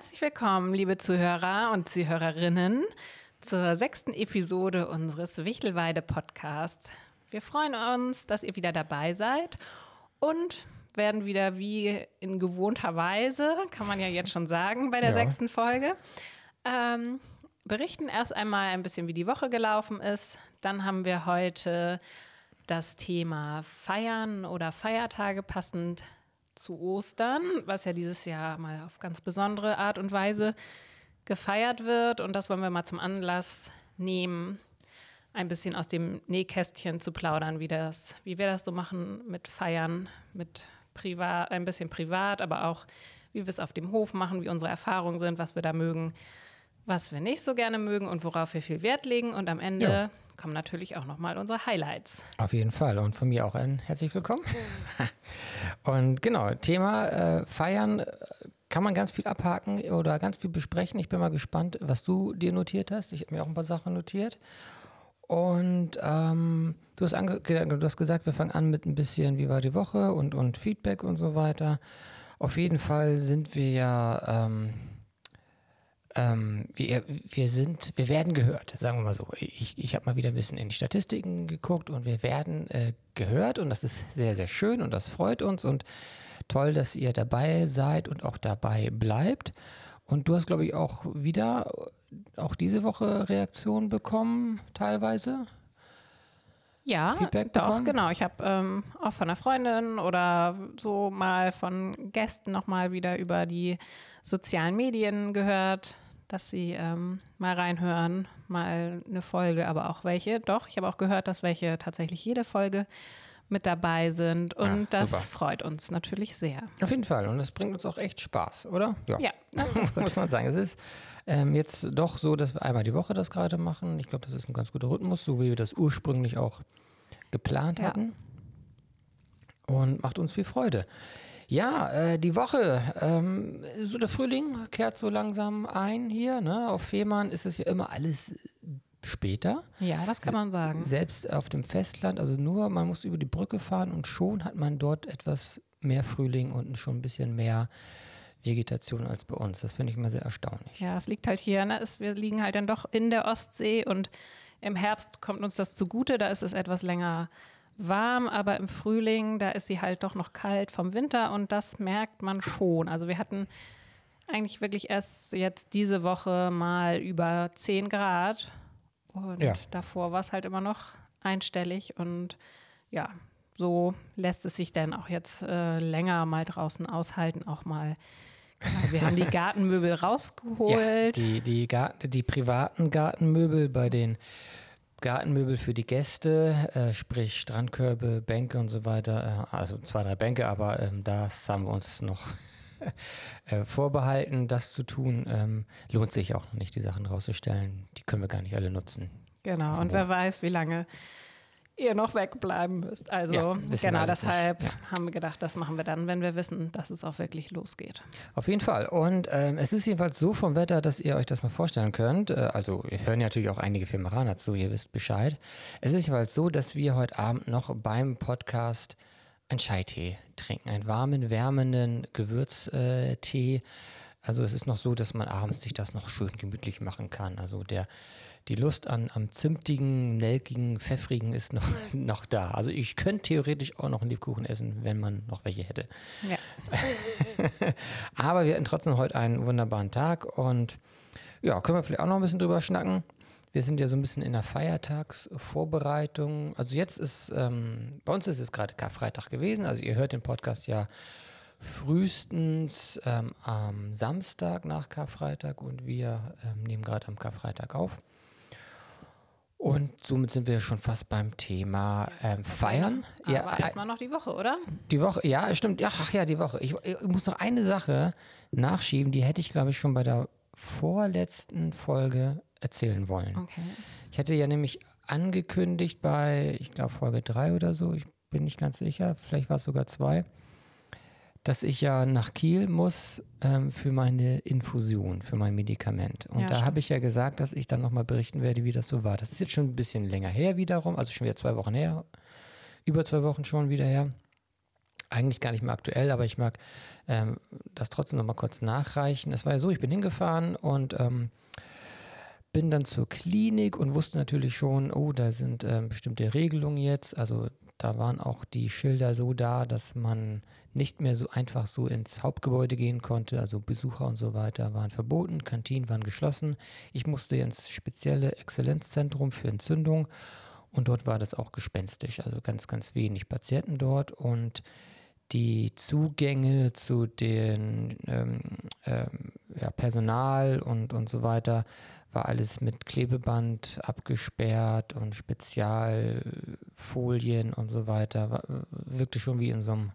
Herzlich willkommen, liebe Zuhörer und Zuhörerinnen, zur sechsten Episode unseres Wichtelweide-Podcasts. Wir freuen uns, dass ihr wieder dabei seid und werden wieder wie in gewohnter Weise, kann man ja jetzt schon sagen, bei der ja. sechsten Folge, ähm, berichten erst einmal ein bisschen, wie die Woche gelaufen ist. Dann haben wir heute das Thema Feiern oder Feiertage passend zu Ostern, was ja dieses Jahr mal auf ganz besondere Art und Weise gefeiert wird. Und das wollen wir mal zum Anlass nehmen, ein bisschen aus dem Nähkästchen zu plaudern, wie, das, wie wir das so machen mit Feiern, mit privat, ein bisschen privat, aber auch wie wir es auf dem Hof machen, wie unsere Erfahrungen sind, was wir da mögen, was wir nicht so gerne mögen und worauf wir viel Wert legen. Und am Ende ja. Kommen natürlich auch nochmal unsere Highlights. Auf jeden Fall. Und von mir auch ein herzlich willkommen. und genau, Thema äh, Feiern kann man ganz viel abhaken oder ganz viel besprechen. Ich bin mal gespannt, was du dir notiert hast. Ich habe mir auch ein paar Sachen notiert. Und ähm, du, hast du, hast gesagt, wir fangen an mit ein bisschen, wie war die Woche und, und Feedback und so weiter. Auf jeden Fall sind wir ja ähm, ähm, wir, wir sind, wir werden gehört, sagen wir mal so. Ich, ich habe mal wieder ein bisschen in die Statistiken geguckt und wir werden äh, gehört und das ist sehr, sehr schön und das freut uns und toll, dass ihr dabei seid und auch dabei bleibt. Und du hast, glaube ich, auch wieder, auch diese Woche Reaktionen bekommen, teilweise. Ja, Feedback doch, bekommen? genau. Ich habe ähm, auch von einer Freundin oder so mal von Gästen nochmal wieder über die sozialen Medien gehört, dass sie ähm, mal reinhören, mal eine Folge, aber auch welche. Doch, ich habe auch gehört, dass welche tatsächlich jede Folge mit dabei sind und ja, das super. freut uns natürlich sehr. Auf jeden Fall und das bringt uns auch echt Spaß, oder? Ja, ja muss man sagen. Es ist ähm, jetzt doch so, dass wir einmal die Woche das gerade machen. Ich glaube, das ist ein ganz guter Rhythmus, so wie wir das ursprünglich auch geplant ja. hatten und macht uns viel Freude. Ja, äh, die Woche, ähm, so der Frühling kehrt so langsam ein hier. Ne? Auf Fehmarn ist es ja immer alles später. Ja, das kann man sagen. Selbst auf dem Festland, also nur, man muss über die Brücke fahren und schon hat man dort etwas mehr Frühling und schon ein bisschen mehr Vegetation als bei uns. Das finde ich immer sehr erstaunlich. Ja, es liegt halt hier, ne? es, wir liegen halt dann doch in der Ostsee und im Herbst kommt uns das zugute, da ist es etwas länger warm, aber im Frühling, da ist sie halt doch noch kalt vom Winter und das merkt man schon. Also wir hatten eigentlich wirklich erst jetzt diese Woche mal über 10 Grad und ja. davor war es halt immer noch einstellig und ja, so lässt es sich dann auch jetzt äh, länger mal draußen aushalten, auch mal Genau, wir haben die Gartenmöbel rausgeholt. Ja, die, die, Garten, die privaten Gartenmöbel bei den Gartenmöbel für die Gäste, äh, sprich Strandkörbe, Bänke und so weiter. Äh, also zwei, drei Bänke, aber ähm, das haben wir uns noch vorbehalten, das zu tun. Ähm, lohnt sich auch noch nicht, die Sachen rauszustellen. Die können wir gar nicht alle nutzen. Genau, und wer weiß, wie lange ihr noch wegbleiben müsst. Also ja, genau deshalb ja. haben wir gedacht, das machen wir dann, wenn wir wissen, dass es auch wirklich losgeht. Auf jeden Fall. Und ähm, es ist jedenfalls so vom Wetter, dass ihr euch das mal vorstellen könnt. Äh, also wir hören ja natürlich auch einige Firmeraner zu, ihr wisst Bescheid. Es ist jedenfalls so, dass wir heute Abend noch beim Podcast einen Scheitee trinken, einen warmen, wärmenden Gewürztee. Also es ist noch so, dass man abends sich das noch schön gemütlich machen kann. Also der die Lust an am zimtigen, nelkigen, pfeffrigen ist noch, noch da. Also ich könnte theoretisch auch noch einen Lebkuchen essen, wenn man noch welche hätte. Ja. Aber wir hatten trotzdem heute einen wunderbaren Tag und ja, können wir vielleicht auch noch ein bisschen drüber schnacken. Wir sind ja so ein bisschen in der Feiertagsvorbereitung. Also jetzt ist, ähm, bei uns ist es gerade Karfreitag gewesen. Also ihr hört den Podcast ja frühestens ähm, am Samstag nach Karfreitag und wir ähm, nehmen gerade am Karfreitag auf. Und somit sind wir schon fast beim Thema ähm, Feiern. Aber ja, erstmal noch die Woche, oder? Die Woche, ja, stimmt. Ach ja, die Woche. Ich, ich muss noch eine Sache nachschieben, die hätte ich, glaube ich, schon bei der vorletzten Folge erzählen wollen. Okay. Ich hatte ja nämlich angekündigt bei, ich glaube, Folge 3 oder so, ich bin nicht ganz sicher, vielleicht war es sogar 2, dass ich ja nach Kiel muss ähm, für meine Infusion, für mein Medikament. Und ja, da habe ich ja gesagt, dass ich dann nochmal berichten werde, wie das so war. Das ist jetzt schon ein bisschen länger her wiederum, also schon wieder zwei Wochen her, über zwei Wochen schon wieder her. eigentlich gar nicht mehr aktuell, aber ich mag ähm, das trotzdem noch mal kurz nachreichen. Es war ja so, ich bin hingefahren und ähm, bin dann zur Klinik und wusste natürlich schon, oh, da sind ähm, bestimmte Regelungen jetzt. Also da waren auch die Schilder so da, dass man nicht mehr so einfach so ins Hauptgebäude gehen konnte. Also Besucher und so weiter waren verboten, Kantinen waren geschlossen. Ich musste ins spezielle Exzellenzzentrum für Entzündung und dort war das auch gespenstisch. Also ganz, ganz wenig Patienten dort und die Zugänge zu den ähm, ähm, ja, Personal und, und so weiter war alles mit Klebeband abgesperrt und Spezialfolien und so weiter. War, wirkte schon wie in so einem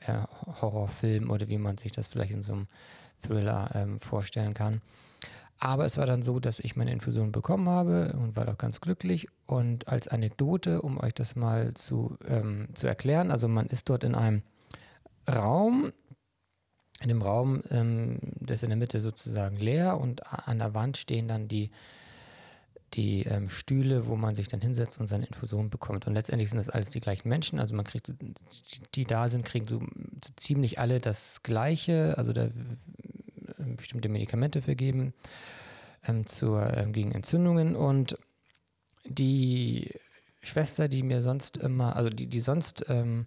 äh, Horrorfilm oder wie man sich das vielleicht in so einem Thriller ähm, vorstellen kann. Aber es war dann so, dass ich meine Infusion bekommen habe und war doch ganz glücklich. Und als Anekdote, um euch das mal zu, ähm, zu erklären, also man ist dort in einem Raum, in dem Raum, ähm, der ist in der Mitte sozusagen leer und an der Wand stehen dann die, die ähm, Stühle, wo man sich dann hinsetzt und seine Infusion bekommt. Und letztendlich sind das alles die gleichen Menschen. Also man kriegt, die da sind, kriegen so, ziemlich alle das Gleiche. Also da bestimmte Medikamente vergeben ähm, zur, ähm, gegen Entzündungen. Und die Schwester, die mir sonst immer, also die, die sonst ähm,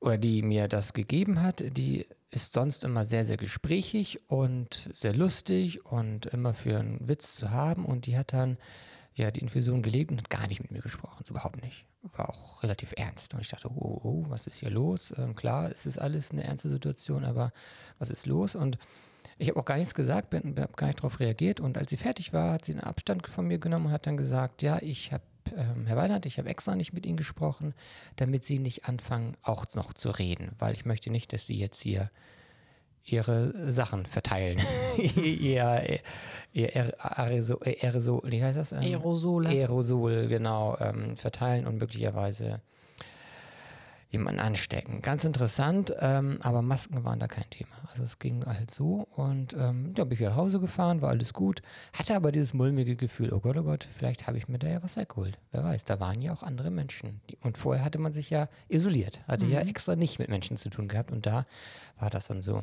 oder die mir das gegeben hat, die ist sonst immer sehr, sehr gesprächig und sehr lustig und immer für einen Witz zu haben. Und die hat dann ja die Infusion gelegt und hat gar nicht mit mir gesprochen, so überhaupt nicht. War auch relativ ernst. Und ich dachte, oh, oh was ist hier los? Ähm, klar, es ist alles eine ernste Situation, aber was ist los? Und ich habe auch gar nichts gesagt, habe gar nicht darauf reagiert. Und als sie fertig war, hat sie einen Abstand von mir genommen und hat dann gesagt, ja, ich habe, ähm, Herr Weinert, ich habe extra nicht mit Ihnen gesprochen, damit Sie nicht anfangen, auch noch zu reden, weil ich möchte nicht, dass Sie jetzt hier ihre Sachen verteilen. ihr, ihr Aerosol, Aerosol, wie heißt das? Ähm, Aerosole. Aerosol, genau, ähm, verteilen und möglicherweise jemanden anstecken. Ganz interessant, ähm, aber Masken waren da kein Thema. Also es ging halt so und ähm, da bin ich wieder nach Hause gefahren, war alles gut, hatte aber dieses mulmige Gefühl, oh Gott, oh Gott, vielleicht habe ich mir da ja was weggeholt. Wer weiß, da waren ja auch andere Menschen. Und vorher hatte man sich ja isoliert, hatte mhm. ja extra nicht mit Menschen zu tun gehabt und da war das dann so.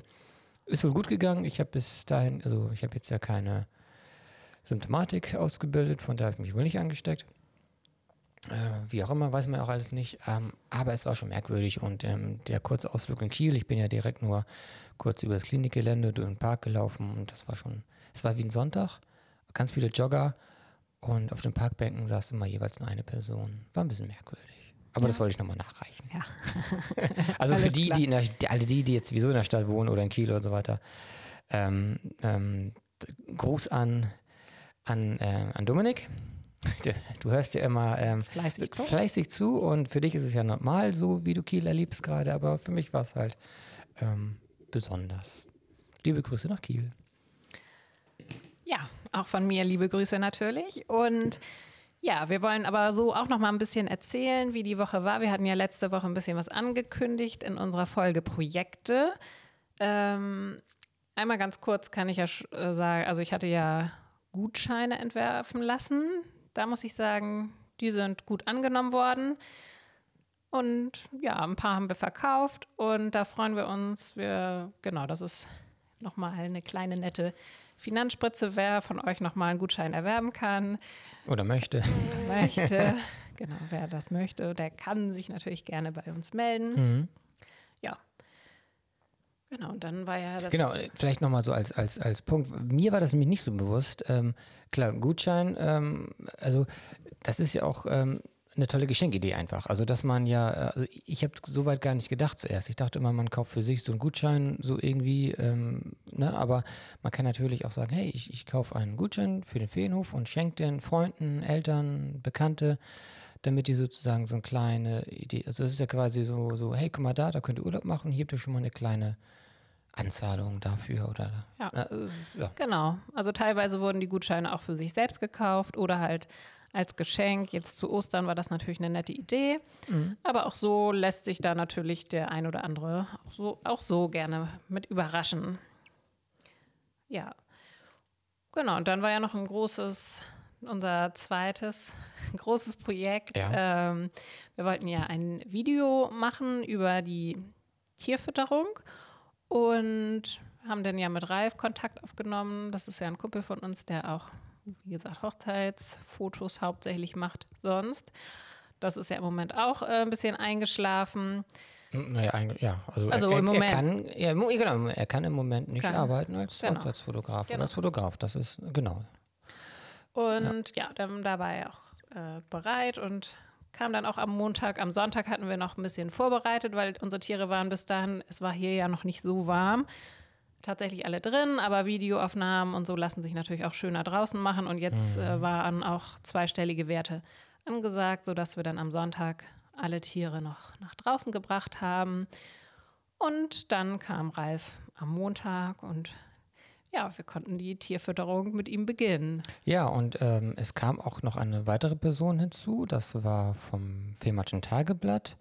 Ist wohl gut gegangen. Ich habe bis dahin, also ich habe jetzt ja keine Symptomatik ausgebildet, von daher habe ich mich wohl nicht angesteckt. Äh, wie auch immer, weiß man auch alles nicht. Ähm, aber es war schon merkwürdig und ähm, der kurze Ausflug in Kiel, ich bin ja direkt nur kurz über das Klinikgelände durch den Park gelaufen und das war schon, es war wie ein Sonntag, ganz viele Jogger und auf den Parkbänken saß immer jeweils nur eine Person. War ein bisschen merkwürdig. Aber ja. das wollte ich nochmal nachreichen. Ja. also für die, die, in der, alle die, die jetzt sowieso in der Stadt wohnen oder in Kiel und so weiter, ähm, ähm, Gruß an, an, äh, an Dominik Du hörst ja immer ähm, fleißig, zu. fleißig, zu. und für dich ist es ja normal, so wie du Kiel erlebst gerade, aber für mich war es halt ähm, besonders. Liebe Grüße nach Kiel. Ja, auch von mir liebe Grüße natürlich und ja, wir wollen aber so auch noch mal ein bisschen erzählen, wie die Woche war. Wir hatten ja letzte Woche ein bisschen was angekündigt in unserer Folge Projekte. Ähm, einmal ganz kurz kann ich ja äh, sagen, also ich hatte ja Gutscheine entwerfen lassen da muss ich sagen, die sind gut angenommen worden. Und ja, ein paar haben wir verkauft und da freuen wir uns. Wir, genau, das ist nochmal eine kleine nette Finanzspritze, wer von euch nochmal einen Gutschein erwerben kann. Oder möchte. Möchte. genau, wer das möchte, der kann sich natürlich gerne bei uns melden. Mhm. Genau, und dann war ja das. Genau, vielleicht nochmal so als, als, als Punkt. Mir war das nämlich nicht so bewusst. Ähm, klar, Gutschein, ähm, also das ist ja auch ähm, eine tolle Geschenkidee einfach. Also, dass man ja, äh, also ich habe soweit gar nicht gedacht zuerst. Ich dachte immer, man kauft für sich so einen Gutschein, so irgendwie, ähm, ne? aber man kann natürlich auch sagen, hey, ich, ich kaufe einen Gutschein für den Feenhof und schenke den Freunden, Eltern, Bekannte, damit die sozusagen so eine kleine Idee, also es ist ja quasi so, so, hey, guck mal da, da könnt ihr Urlaub machen, hier habt ihr schon mal eine kleine Anzahlung dafür oder ja. Äh, ja. Genau. Also teilweise wurden die Gutscheine auch für sich selbst gekauft oder halt als Geschenk. Jetzt zu Ostern war das natürlich eine nette Idee. Mhm. Aber auch so lässt sich da natürlich der ein oder andere auch so, auch so gerne mit überraschen. Ja. Genau, und dann war ja noch ein großes unser zweites großes Projekt. Ja. Ähm, wir wollten ja ein Video machen über die Tierfütterung und haben dann ja mit Ralf Kontakt aufgenommen. Das ist ja ein Kumpel von uns, der auch, wie gesagt, Hochzeitsfotos hauptsächlich macht sonst. Das ist ja im Moment auch äh, ein bisschen eingeschlafen. Naja, eigentlich- ja, also, Also er, im Moment. er kann, ja, genau, er kann im Moment nicht Kann. arbeiten als Genau. Hochzeitsfotograf Genau. oder als Fotograf. Das ist genau. Und ja, dann da war er auch äh, bereit und kam dann auch am Montag. Am Sonntag hatten wir noch ein bisschen vorbereitet, weil unsere Tiere waren bis dahin, es war hier ja noch nicht so warm. Tatsächlich alle drin, aber Videoaufnahmen und so lassen sich natürlich auch schöner draußen machen. Und jetzt äh, waren auch zweistellige Werte angesagt, sodass wir dann am Sonntag alle Tiere noch nach draußen gebracht haben. Und dann kam Ralf am Montag und ja, wir konnten die Tierfütterung mit ihm beginnen. Ja, und ähm, es kam auch noch eine weitere Person hinzu. Das war vom Fehmarnschen Tageblatt.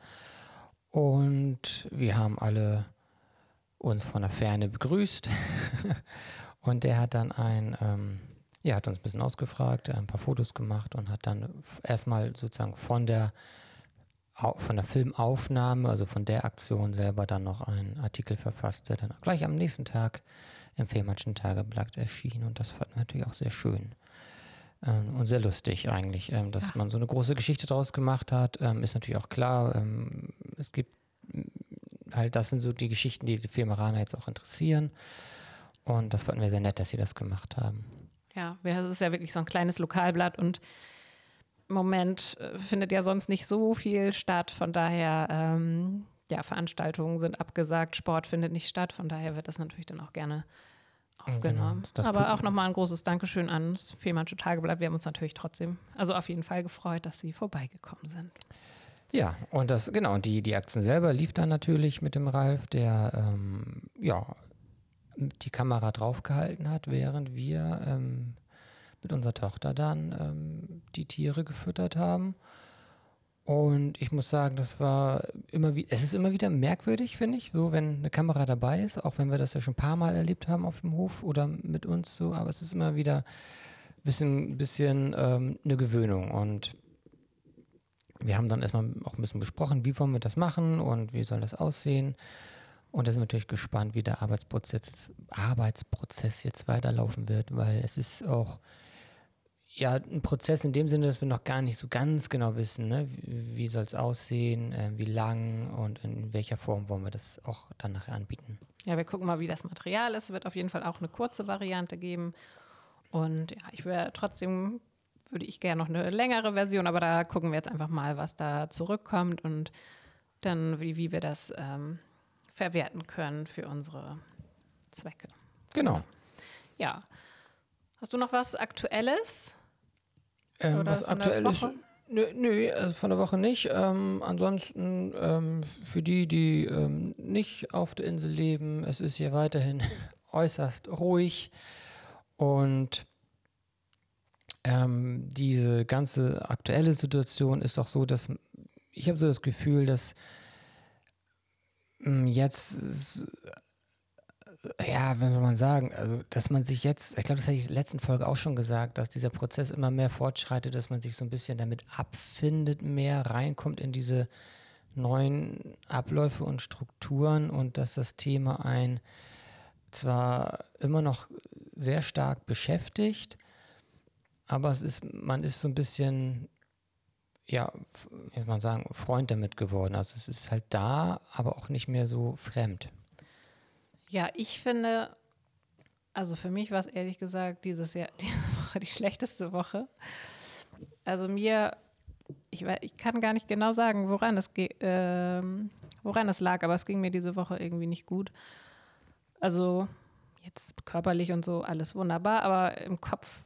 Und wir haben alle uns von der Ferne begrüßt. und der hat dann ein, ähm, ja, hat uns ein bisschen ausgefragt, ein paar Fotos gemacht und hat dann erstmal sozusagen von der von der Filmaufnahme, also von der Aktion selber dann noch einen Artikel verfasst, der dann gleich am nächsten Tag im Fehmarnschen Tageblatt erschien. Und das fanden wir natürlich auch sehr schön. Ähm, und sehr lustig eigentlich, ähm, dass Ja. man so eine große Geschichte daraus gemacht hat. Ähm, ist natürlich auch klar, es gibt mm, halt, das sind so die Geschichten, die die Filmeraner jetzt auch interessieren. Und das fanden wir sehr nett, dass sie das gemacht haben. Ja, es ist ja wirklich so ein kleines Lokalblatt und im Moment äh, findet ja sonst nicht so viel statt. Von daher, ähm, ja, Veranstaltungen sind abgesagt, Sport findet nicht statt. Von daher wird das natürlich dann auch gerne aufgenommen. Genau, das Aber auch nochmal ein großes Dankeschön ans Fehmarnsche Tageblatt. Wir haben uns natürlich trotzdem, also auf jeden Fall gefreut, dass Sie vorbeigekommen sind. Ja, und das, genau, und die, die Aktion selber lief dann natürlich mit dem Ralf, der ähm, ja, die Kamera draufgehalten hat, während wir ähm, mit unserer Tochter dann ähm, die Tiere gefüttert haben. Und ich muss sagen, das war immer wie, es ist immer wieder merkwürdig, finde ich, so wenn eine Kamera dabei ist, auch wenn wir das ja schon ein paar Mal erlebt haben auf dem Hof oder mit uns so, aber es ist immer wieder ein bisschen, bisschen ähm, eine Gewöhnung und wir haben dann erstmal auch ein bisschen besprochen, wie wollen wir das machen und wie soll das aussehen. Und da sind wir natürlich gespannt, wie der Arbeitsprozess, Arbeitsprozess jetzt weiterlaufen wird, weil es ist auch ja ein Prozess in dem Sinne, dass wir noch gar nicht so ganz genau wissen, ne? wie, wie soll es aussehen, äh, wie lang und in welcher Form wollen wir das auch dann nachher anbieten. Ja, wir gucken mal, wie das Material ist. Es wird auf jeden Fall auch eine kurze Variante geben. Und ja, ich wäre trotzdem, würde ich gerne noch eine längere Version, aber da gucken wir jetzt einfach mal, was da zurückkommt und dann, wie, wie wir das ähm, verwerten können für unsere Zwecke. Genau. Ja. Hast du noch was Aktuelles? Ähm, was aktuell ist. Nö, nö also von der Woche nicht. Ähm, ansonsten ähm, für die, die ähm, nicht auf der Insel leben, es ist hier weiterhin äußerst ruhig und ähm, diese ganze aktuelle Situation ist auch so, dass ich habe so das Gefühl, dass mh, jetzt ja, wie soll man sagen, also dass man sich jetzt, ich glaube, das hatte ich in der letzten Folge auch schon gesagt, dass dieser Prozess immer mehr fortschreitet, dass man sich so ein bisschen damit abfindet, mehr reinkommt in diese neuen Abläufe und Strukturen und dass das Thema ein zwar immer noch sehr stark beschäftigt, aber es ist, man ist so ein bisschen, ja, wie soll man sagen, Freund damit geworden. Also es ist halt da, aber auch nicht mehr so fremd. Ja, ich finde, also für mich war es ehrlich gesagt dieses Jahr, diese Woche die schlechteste Woche. Also mir, ich, ich kann gar nicht genau sagen, woran es, ähm, woran es lag, aber es ging mir diese Woche irgendwie nicht gut. Also jetzt körperlich und so alles wunderbar, aber im Kopf,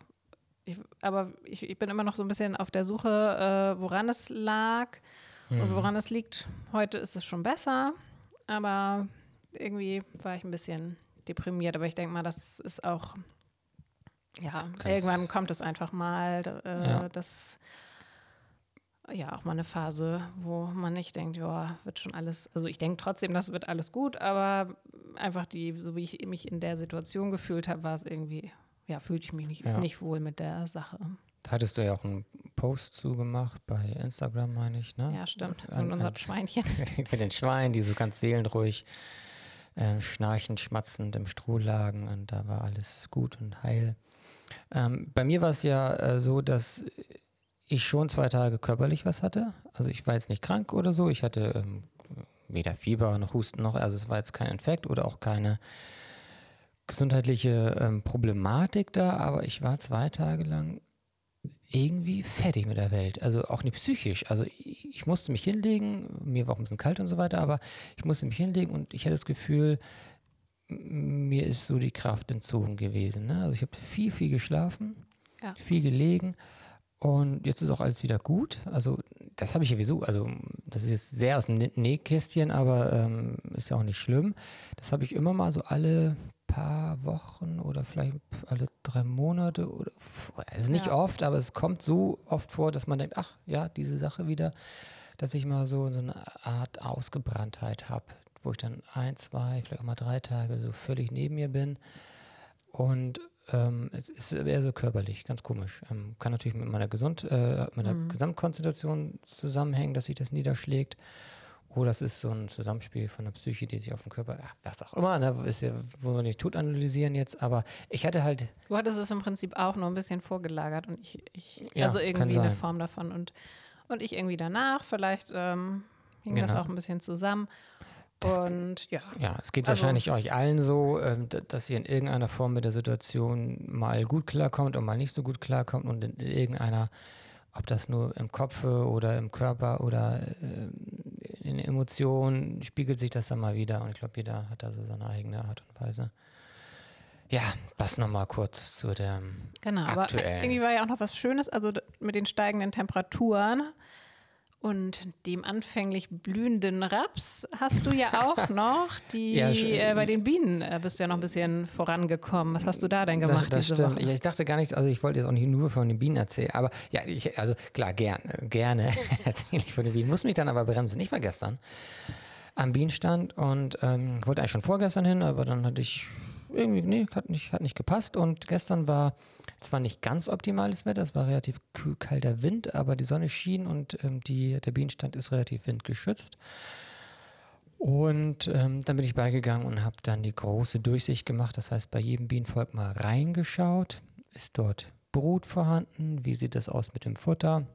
ich, aber ich, ich bin immer noch so ein bisschen auf der Suche, äh, woran es lag und woran es liegt. Heute ist es schon besser, aber irgendwie war ich ein bisschen deprimiert, aber ich denke mal, das ist auch, ja, Ganz- irgendwann kommt es einfach mal, äh, Ja. das, ja, auch mal eine Phase, wo man nicht denkt, ja, wird schon alles, also ich denke trotzdem, das wird alles gut, aber einfach die, so wie ich mich in der Situation gefühlt habe, war es irgendwie, ja, fühlte ich mich nicht, Ja. nicht wohl mit der Sache. Da hattest du ja auch einen Post zugemacht bei Instagram, meine ich, ne? Ja, stimmt. An- Und unser Schweinchen. Mit den Schweinen, die so ganz seelenruhig äh, schnarchend, schmatzend im Stroh lagen und da war alles gut und heil. Ähm, bei mir war es ja äh, so, dass ich schon zwei Tage körperlich was hatte. Also ich war jetzt nicht krank oder so. Ich hatte ähm, weder Fieber noch Husten noch, also es war jetzt kein Infekt oder auch keine gesundheitliche ähm, Problematik da, aber ich war zwei Tage lang irgendwie fertig mit der Welt. Also auch nicht psychisch. Also ich, ich musste mich hinlegen, mir war auch ein bisschen kalt und so weiter, aber ich musste mich hinlegen und ich hatte das Gefühl, mir ist so die Kraft entzogen gewesen. Ne? Also ich habe viel, viel geschlafen, Ja. viel gelegen und jetzt ist auch alles wieder gut. Also das habe ich sowieso, also das ist jetzt sehr aus dem Nä- Nähkästchen, aber ähm, ist ja auch nicht schlimm. Das habe ich immer mal so alle paar Wochen oder vielleicht alle drei Monate oder also nicht Ja. oft, aber es kommt so oft vor, dass man denkt, ach ja, diese Sache wieder, dass ich mal so, so eine Art Ausgebranntheit habe, wo ich dann ein, zwei, vielleicht auch mal drei Tage so völlig neben mir bin. Und ähm, es ist eher so körperlich, ganz komisch. Ähm, kann natürlich mit meiner, Gesund, äh, meiner Mhm. Gesamtkonstitution zusammenhängen, dass sich das niederschlägt. Oder es ist so ein Zusammenspiel von der Psyche, die sich auf den Körper, ach, was auch immer, ne, ist ja, wollen wir nicht tot analysieren jetzt, aber ich hatte halt, Du hattest es im Prinzip auch nur ein bisschen vorgelagert und ich, ich Ja, also irgendwie eine. Form davon und, und ich irgendwie danach. Vielleicht ähm, hing das Genau. auch ein bisschen zusammen. Das- und ja, ja, es geht Also- wahrscheinlich euch allen so, ähm, dass ihr in irgendeiner Form mit der Situation mal gut klarkommt und mal nicht so gut klarkommt und in irgendeiner, ob das nur im Kopf oder im Körper oder ähm, in Emotionen, spiegelt sich das dann mal wieder. Und ich glaube, jeder hat da so seine eigene Art und Weise. Ja, das nochmal kurz zu der. genau. Aber Aktuell. irgendwie war ja auch noch was Schönes, also mit den steigenden Temperaturen und dem anfänglich blühenden Raps hast du ja auch noch die, Ja, äh, bei den Bienen äh, bist du ja noch ein bisschen vorangekommen. Was hast du da denn gemacht das, das stimmt. Ja, ich dachte gar nicht, also ich wollte jetzt auch nicht nur von den Bienen erzählen, aber ja, ich, also klar, gerne, gerne erzähle ich von den Bienen. Muss mich dann aber bremsen. Ich war gestern am Bienenstand und ähm, wollte eigentlich schon vorgestern hin, aber dann hatte ich irgendwie, nee, hat nicht, hat nicht gepasst. Und gestern war zwar nicht ganz optimales Wetter, es war relativ kalter Wind, aber die Sonne schien und ähm, die, der Bienenstand ist relativ windgeschützt. Und ähm, dann bin ich beigegangen und habe dann die große Durchsicht gemacht. Das heißt, bei jedem Bienenvolk mal reingeschaut. Ist dort Brut vorhanden? Wie sieht das aus mit dem Futter?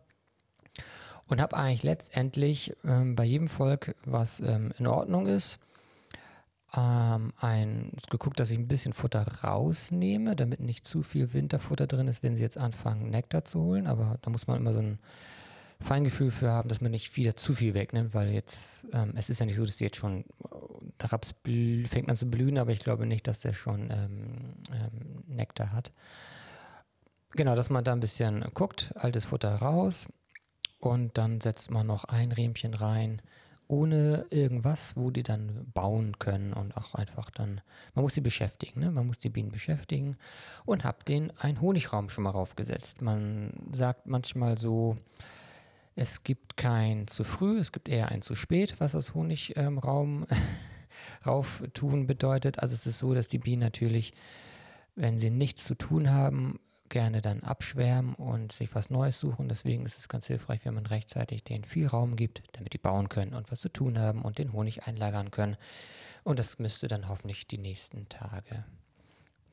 Und habe eigentlich letztendlich ähm, bei jedem Volk, was ähm, in Ordnung ist, ähm, ein, geguckt, dass ich ein bisschen Futter rausnehme, damit nicht zu viel Winterfutter drin ist, wenn sie jetzt anfangen, Nektar zu holen. Aber da muss man immer so ein Feingefühl für haben, dass man nicht wieder zu viel wegnimmt, weil jetzt, ähm, es ist ja nicht so, dass die jetzt schon, der Raps blü- fängt an zu blühen, aber ich glaube nicht, dass der schon ähm, ähm, Nektar hat. Genau, dass man da ein bisschen guckt, altes Futter raus und dann setzt man noch ein Rähmchen rein, ohne irgendwas, wo die dann bauen können und auch einfach dann, man muss sie beschäftigen, ne? man muss die Bienen beschäftigen und hab den einen Honigraum schon mal raufgesetzt. Man sagt manchmal so, es gibt kein zu früh, es gibt eher ein zu spät, was das Honigraum rauf tun bedeutet. Also es ist so, dass die Bienen natürlich, wenn sie nichts zu tun haben, gerne dann abschwärmen und sich was Neues suchen. Deswegen ist es ganz hilfreich, wenn man rechtzeitig denen viel Raum gibt, damit die bauen können und was zu tun haben und den Honig einlagern können. Und das müsste dann hoffentlich die nächsten Tage,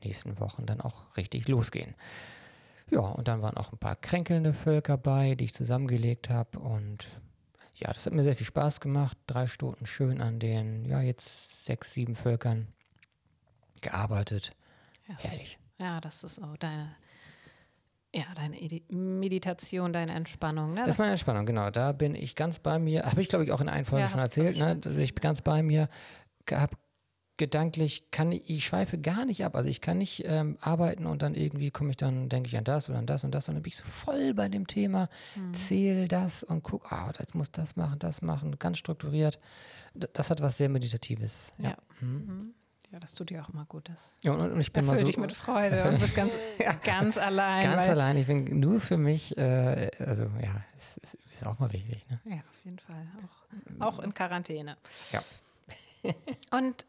nächsten Wochen dann auch richtig losgehen. Ja, und dann waren auch ein paar kränkelnde Völker bei, die ich zusammengelegt habe. Und ja, das hat mir sehr viel Spaß gemacht. Drei Stunden schön an den, ja, jetzt sechs, sieben Völkern gearbeitet. Ja. Herrlich. Ja, das ist so deine, ja, deine Edi- Meditation, deine Entspannung. Ne? Das ist meine Entspannung, genau. Da bin ich ganz bei mir. Habe ich, glaube ich, auch in einer Folge Ja, schon erzählt. Ne? ich, Da bin ganz bei mir. Hab gedanklich kann ich, ich schweife gar nicht ab. Also ich kann nicht ähm, arbeiten und dann irgendwie komme ich dann, denke ich an das oder an das und das und dann bin ich so voll bei dem Thema, Mhm. zähl das und guck, ah, jetzt muss das machen, das machen, ganz strukturiert. Das hat was sehr Meditatives. Ja. Ja. Mhm. Ja, das tut dir auch immer gut. Das Ja, und, und ich bin mal so dich mit Freude und bist ganz, ganz allein. ganz allein. Ich bin nur für mich, äh, also ja, es, es ist auch mal wichtig. Ne? Ja, auf jeden Fall. Auch, auch in Quarantäne. Ja. Und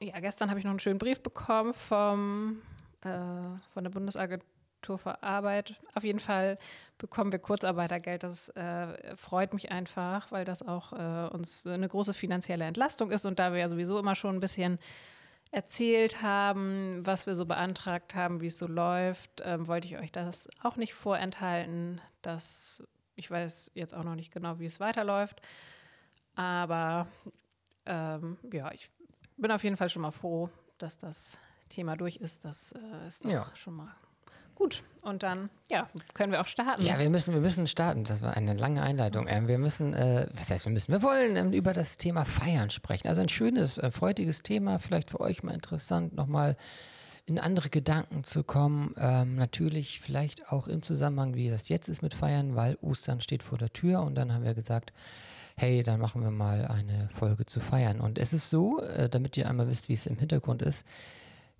ja, gestern habe ich noch einen schönen Brief bekommen vom, äh, von der Tour vor Arbeit. Auf jeden Fall bekommen wir Kurzarbeitergeld. Das äh, freut mich einfach, weil das auch äh, uns eine große finanzielle Entlastung ist. Und da wir ja sowieso immer schon ein bisschen erzählt haben, was wir so beantragt haben, wie es so läuft, ähm, wollte ich euch das auch nicht vorenthalten. Dass ich weiß jetzt auch noch nicht genau, wie es weiterläuft. Aber ähm, ja, ich bin auf jeden Fall schon mal froh, dass das Thema durch ist. Das äh, ist doch ja. schon mal gut. Und dann, ja, können wir auch starten. Ja, wir müssen, wir müssen starten. Das war eine lange Einleitung. Ähm, wir müssen, äh, was heißt wir müssen? Wir wollen ähm, über das Thema Feiern sprechen. Also ein schönes, äh, freudiges Thema, vielleicht für euch mal interessant, nochmal in andere Gedanken zu kommen. Ähm, natürlich vielleicht auch im Zusammenhang, wie das jetzt ist mit Feiern, weil Ostern steht vor der Tür und dann haben wir gesagt, hey, dann machen wir mal eine Folge zu feiern. Und es ist so, äh, damit ihr einmal wisst, wie es im Hintergrund ist,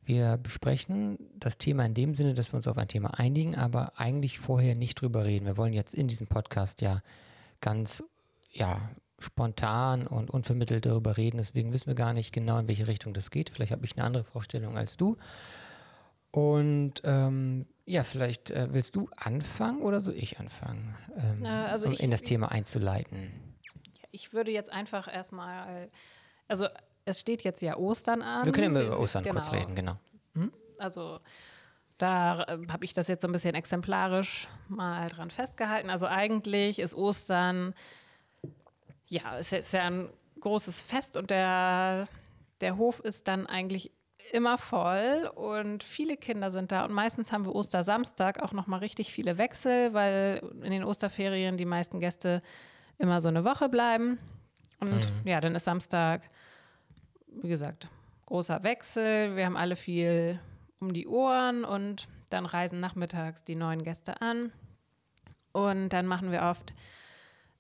wir besprechen das Thema in dem Sinne, dass wir uns auf ein Thema einigen, aber eigentlich vorher nicht drüber reden. Wir wollen jetzt in diesem Podcast ja ganz, ja, spontan und unvermittelt darüber reden. Deswegen wissen wir gar nicht genau, in welche Richtung das geht. Vielleicht habe ich eine andere Vorstellung als du. Und ähm, ja, vielleicht äh, willst du anfangen oder soll ich anfangen, ähm, also um ich, in das Thema einzuleiten? Ich würde jetzt einfach erstmal, also es steht jetzt ja Ostern an. Wir können ja über Ostern genau. kurz reden, genau. Hm? Also da äh, habe ich das jetzt so ein bisschen exemplarisch mal dran festgehalten. Also eigentlich ist Ostern, ja, es ist ja ein großes Fest und der, der Hof ist dann eigentlich immer voll und viele Kinder sind da und meistens haben wir Ostersamstag auch noch mal richtig viele Wechsel, weil in den Osterferien die meisten Gäste immer so eine Woche bleiben und mhm. ja, dann ist Samstag wie gesagt, großer Wechsel. Wir haben alle viel um die Ohren und dann reisen nachmittags die neuen Gäste an. Und dann machen wir oft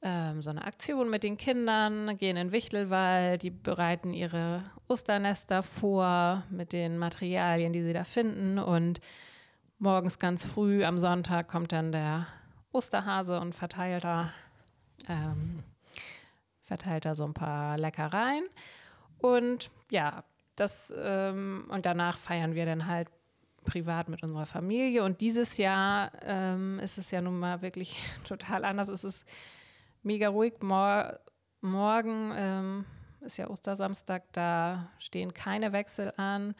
ähm, so eine Aktion mit den Kindern, gehen in Wichtelwald, die bereiten ihre Osternester vor mit den Materialien, die sie da finden. Und morgens ganz früh am Sonntag kommt dann der Osterhase und verteilt da, ähm, verteilt da so ein paar Leckereien. Und ja, das ähm, und danach feiern wir dann halt privat mit unserer Familie. Und dieses Jahr ähm, ist es ja nun mal wirklich total anders. Es ist mega ruhig. Mor morgen ähm, ist ja Ostersamstag, da stehen keine Wechsel an.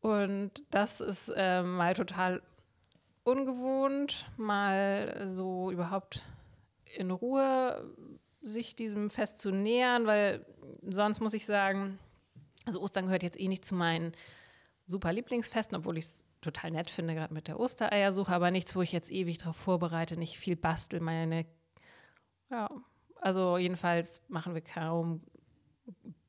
Und das ist ähm, mal total ungewohnt, mal so überhaupt in Ruhe sich diesem Fest zu nähern, weil sonst muss ich sagen, also Ostern gehört jetzt eh nicht zu meinen super Lieblingsfesten, obwohl ich es total nett finde, gerade mit der Ostereiersuche, aber nichts, wo ich jetzt ewig darauf vorbereite, nicht viel bastel, meine, ja, also jedenfalls machen wir kaum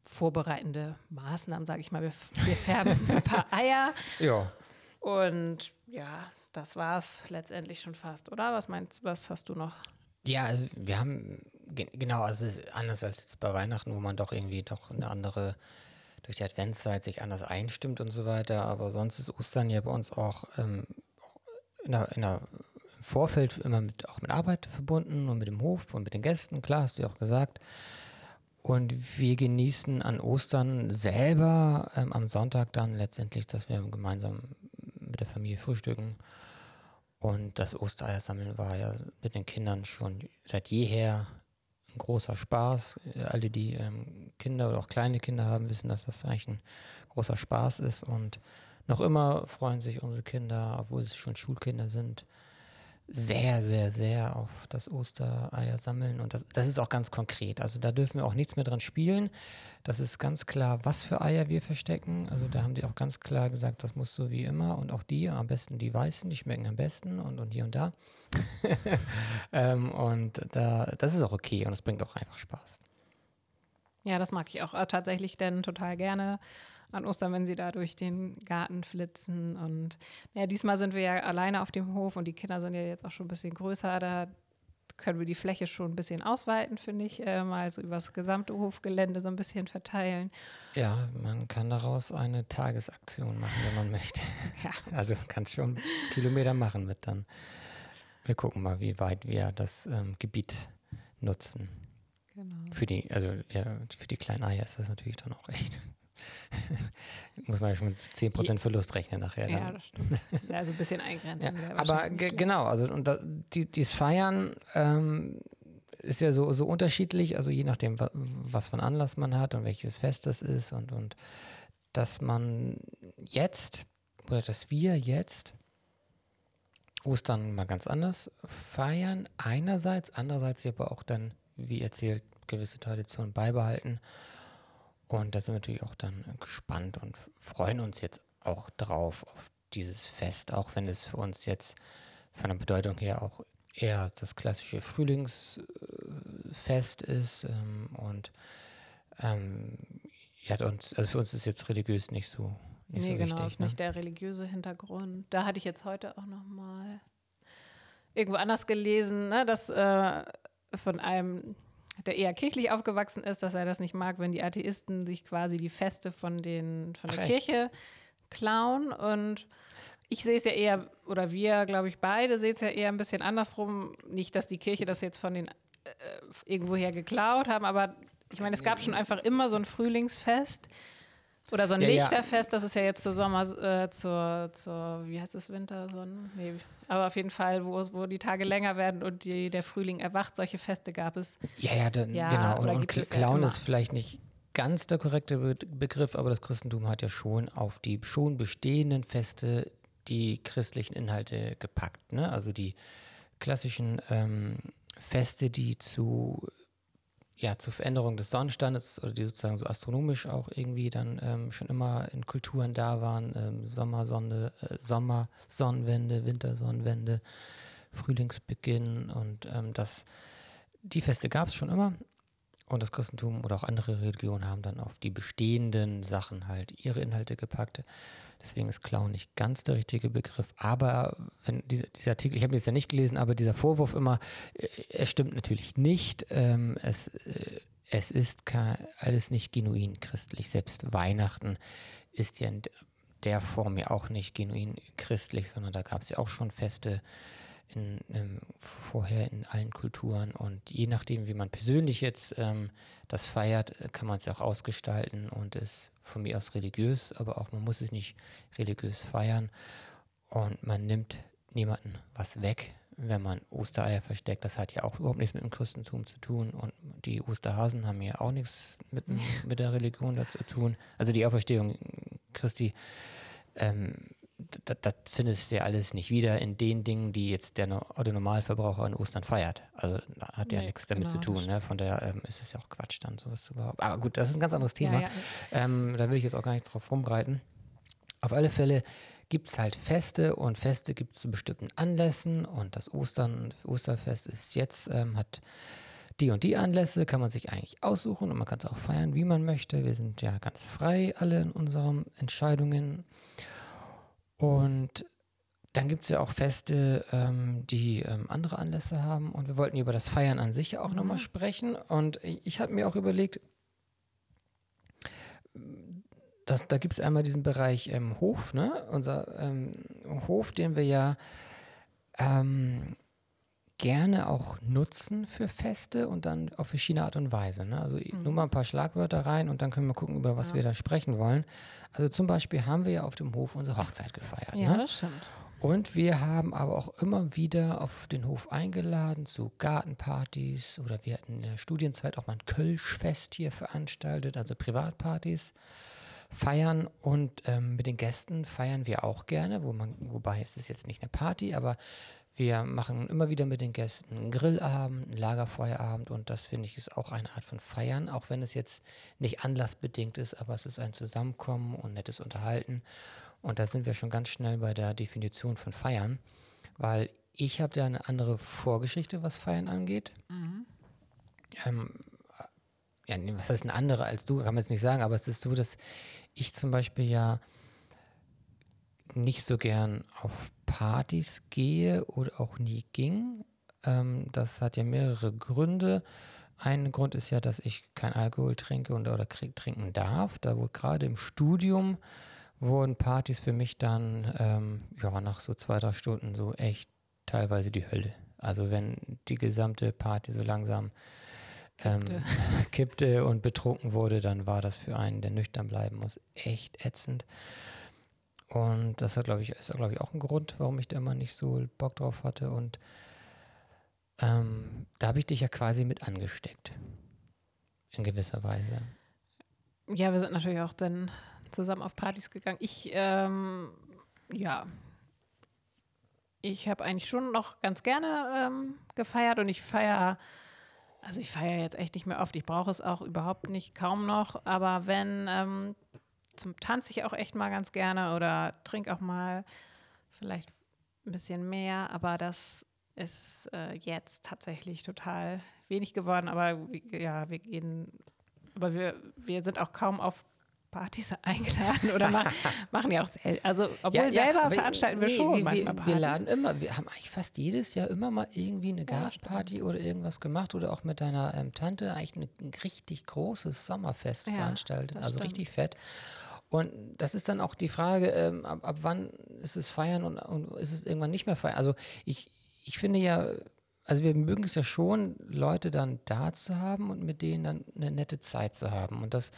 vorbereitende Maßnahmen, sage ich mal. Wir, wir färben ein paar Eier. Ja. Und ja, das war es letztendlich schon fast, oder? Was meinst was hast du noch? Ja, also wir haben genau, also es ist anders als jetzt bei Weihnachten, wo man doch irgendwie doch eine andere, durch die Adventszeit sich anders einstimmt und so weiter. Aber sonst ist Ostern ja bei uns auch ähm, in der, in der im Vorfeld immer mit, auch mit Arbeit verbunden und mit dem Hof und mit den Gästen, klar, hast du ja auch gesagt. Und wir genießen an Ostern selber ähm, am Sonntag dann letztendlich, dass wir gemeinsam mit der Familie frühstücken. Und das Ostereiersammeln war ja mit den Kindern schon seit jeher ein großer Spaß. Alle, die ähm, Kinder oder auch kleine Kinder haben, wissen, dass das eigentlich ein großer Spaß ist. Und noch immer freuen sich unsere Kinder, obwohl es schon Schulkinder sind, sehr, sehr, sehr auf das Ostereier sammeln. Und das, das ist auch ganz konkret. Also da dürfen wir auch nichts mehr dran spielen. Das ist ganz klar, was für Eier wir verstecken. Also da haben die auch ganz klar gesagt, das muss so wie immer. Und auch die, am besten die weißen, die schmecken am besten und, und hier und da. ähm, und da, das ist auch okay und es bringt auch einfach Spaß. Ja, das mag ich auch äh, tatsächlich denn total gerne an Ostern, wenn sie da durch den Garten flitzen. Und ja, diesmal sind wir ja alleine auf dem Hof und die Kinder sind ja jetzt auch schon ein bisschen größer. Da können wir die Fläche schon ein bisschen ausweiten, finde ich, äh, mal so übers gesamte Hofgelände so ein bisschen verteilen. Ja, man kann daraus eine Tagesaktion machen, wenn man möchte. ja. Also kann schon Kilometer machen mit dann. Wir gucken mal, wie weit wir das ähm, Gebiet nutzen. Genau. Für die, also ja, für die kleinen Eier ist das natürlich dann auch echt muss man ja schon mit 10% Verlust rechnen nachher. Ja, Dann. das stimmt. Ja, also ein bisschen eingrenzen. Ja, aber genau, also und da, die, dieses Feiern ähm, ist ja so, so unterschiedlich, also je nachdem, wa was für einen Anlass man hat und welches Fest das ist und, und dass man jetzt oder dass wir jetzt Ostern mal ganz anders feiern, einerseits, andererseits aber auch dann, wie erzählt, gewisse Traditionen beibehalten. Und da sind wir natürlich auch dann gespannt und freuen uns jetzt auch drauf, auf dieses Fest, auch wenn es für uns jetzt von der Bedeutung her auch eher das klassische Frühlingsfest ist. Ähm, und ähm, ja, uns, also für uns ist jetzt religiös nicht so, nicht nee, so genau, wichtig. ist ne? nicht der religiöse Hintergrund. Da hatte ich jetzt heute auch noch mal irgendwo anders gelesen, ne, dass äh, von einem, der eher kirchlich aufgewachsen ist, dass er das nicht mag, wenn die Atheisten sich quasi die Feste von, den, von der echt? Kirche klauen. Und ich sehe es ja eher, oder wir, glaube ich, beide sehen es ja eher ein bisschen andersrum. Nicht, dass die Kirche das jetzt von den äh, irgendwoher geklaut haben, aber ich meine, es gab schon einfach immer so ein Frühlingsfest. Oder so ein Ja, ja. Lichterfest, das ist ja jetzt zur Sommer, äh, zur, zur, wie heißt es, Wintersonnen? Nee, aber auf jeden Fall, wo, wo die Tage länger werden und die, der Frühling erwacht, solche Feste gab es. Ja, ja, dann, Ja, genau. Und, und ja Clown ist vielleicht nicht ganz der korrekte Be Begriff, aber das Christentum hat ja schon auf die schon bestehenden Feste die christlichen Inhalte gepackt. Ne? Also die klassischen ähm, Feste, die zu, ja, zur Veränderung des Sonnenstandes oder die sozusagen so astronomisch auch irgendwie dann ähm, schon immer in Kulturen da waren. Ähm, Sommersonne, äh, Sommersonnenwende, Wintersonnenwende, Frühlingsbeginn und ähm, das, die Feste gab es schon immer. Und das Christentum oder auch andere Religionen haben dann auf die bestehenden Sachen halt ihre Inhalte gepackt. Deswegen ist Clown nicht ganz der richtige Begriff. Aber wenn dieser, dieser Artikel, ich habe ihn jetzt ja nicht gelesen, aber dieser Vorwurf immer, äh, er stimmt natürlich nicht. Ähm, es, äh, es ist alles nicht genuin christlich. Selbst Weihnachten ist ja in der Form ja auch nicht genuin christlich, sondern da gab es ja auch schon Feste in, ähm, vorher in allen Kulturen. Und je nachdem, wie man persönlich jetzt ähm, das feiert, äh, kann man es auch ausgestalten und ist von mir aus religiös, aber auch man muss es nicht religiös feiern. Und man nimmt niemanden was weg, wenn man Ostereier versteckt. Das hat ja auch überhaupt nichts mit dem Christentum zu tun. Und die Osterhasen haben ja auch nichts mit, mit der Religion dazu zu tun. Also die Auferstehung Christi. Ähm, das, das findest du ja alles nicht wieder in den Dingen, die jetzt der No- Otto Normalverbraucher an Ostern feiert. Also hat ja Nee, nichts damit genau, zu tun. Ne? Von daher ähm, ist es ja auch Quatsch, dann sowas zu behaupten. Aber gut, das ist ein ganz anderes Thema. Ja, ja. Ähm, da will ich jetzt auch gar nicht drauf rumreiten. Auf alle Fälle gibt es halt Feste und Feste gibt es zu bestimmten Anlässen und das Ostern, Osterfest ist jetzt, ähm, hat die und die Anlässe, kann man sich eigentlich aussuchen und man kann es auch feiern, wie man möchte. Wir sind ja ganz frei alle in unseren Entscheidungen. Und dann gibt es ja auch Feste, ähm, die ähm, andere Anlässe haben. Und wir wollten über das Feiern an sich auch nochmal sprechen. Und ich, ich habe mir auch überlegt, das, da gibt es einmal diesen Bereich ähm, Hof, ne? Unser ähm, Hof, den wir ja ähm, gerne auch nutzen für Feste und dann auf verschiedene Art und Weise. Ne? Also nur mal ein paar Schlagwörter rein und dann können wir gucken, über was Ja. wir da sprechen wollen. Also zum Beispiel haben wir ja auf dem Hof unsere Hochzeit gefeiert. Ja, ne? das stimmt. Und wir haben aber auch immer wieder auf den Hof eingeladen zu Gartenpartys oder wir hatten in der Studienzeit auch mal ein Kölschfest hier veranstaltet, also Privatpartys feiern und ähm, mit den Gästen feiern wir auch gerne, wo man, wobei es ist jetzt nicht eine Party, aber wir machen immer wieder mit den Gästen einen Grillabend, einen Lagerfeuerabend und das finde ich ist auch eine Art von Feiern, auch wenn es jetzt nicht anlassbedingt ist, aber es ist ein Zusammenkommen und nettes Unterhalten. Und da sind wir schon ganz schnell bei der Definition von Feiern, weil ich habe da eine andere Vorgeschichte, was Feiern angeht. Ähm, ja, was heißt eine andere als du, kann man jetzt nicht sagen, aber es ist so, dass ich zum Beispiel ja nicht so gern auf Partys gehe oder auch nie ging. Ähm, das hat ja mehrere Gründe. Ein Grund ist ja, dass ich kein Alkohol trinke und, oder krieg, trinken darf. Da wurde gerade im Studium wurden Partys für mich dann ähm, ja, nach so zwei, drei Stunden so echt teilweise die Hölle. Also wenn die gesamte Party so langsam kippte. Ähm, kippte und betrunken wurde, dann war das für einen, der nüchtern bleiben muss, echt ätzend. Und das hat, glaube ich, ist, glaube ich, auch ein Grund, warum ich da immer nicht so Bock drauf hatte. Und ähm, da habe ich dich ja quasi mit angesteckt. In gewisser Weise. Ja, wir sind natürlich auch dann zusammen auf Partys gegangen. Ich, ähm, ja, ich habe eigentlich schon noch ganz gerne ähm, gefeiert und ich feiere, also ich feiere jetzt echt nicht mehr oft. Ich brauche es auch überhaupt nicht, kaum noch. Aber wenn, ähm, zum tanze ich auch echt mal ganz gerne oder trinke auch mal vielleicht ein bisschen mehr. Aber das ist äh, jetzt tatsächlich total wenig geworden. Aber ja, wir gehen, aber wir, wir sind auch kaum auf Partys eingeladen oder machen, machen ja auch selber. Also, obwohl ja, selber ja, veranstalten wir nee, schon wir, manchmal Partys. Wir laden immer, wir haben eigentlich fast jedes Jahr immer mal irgendwie eine Gartenparty ja, oder irgendwas gemacht oder auch mit deiner ähm, Tante eigentlich ein, ein, richtig großes Sommerfest veranstaltet. Also stimmt. richtig fett. Und das ist dann auch die Frage, ähm, ab, ab, wann ist es feiern und, und ist es irgendwann nicht mehr feiern? Also ich, ich finde ja, also wir mögen es ja schon, Leute dann da zu haben und mit denen dann eine nette Zeit zu haben. Und das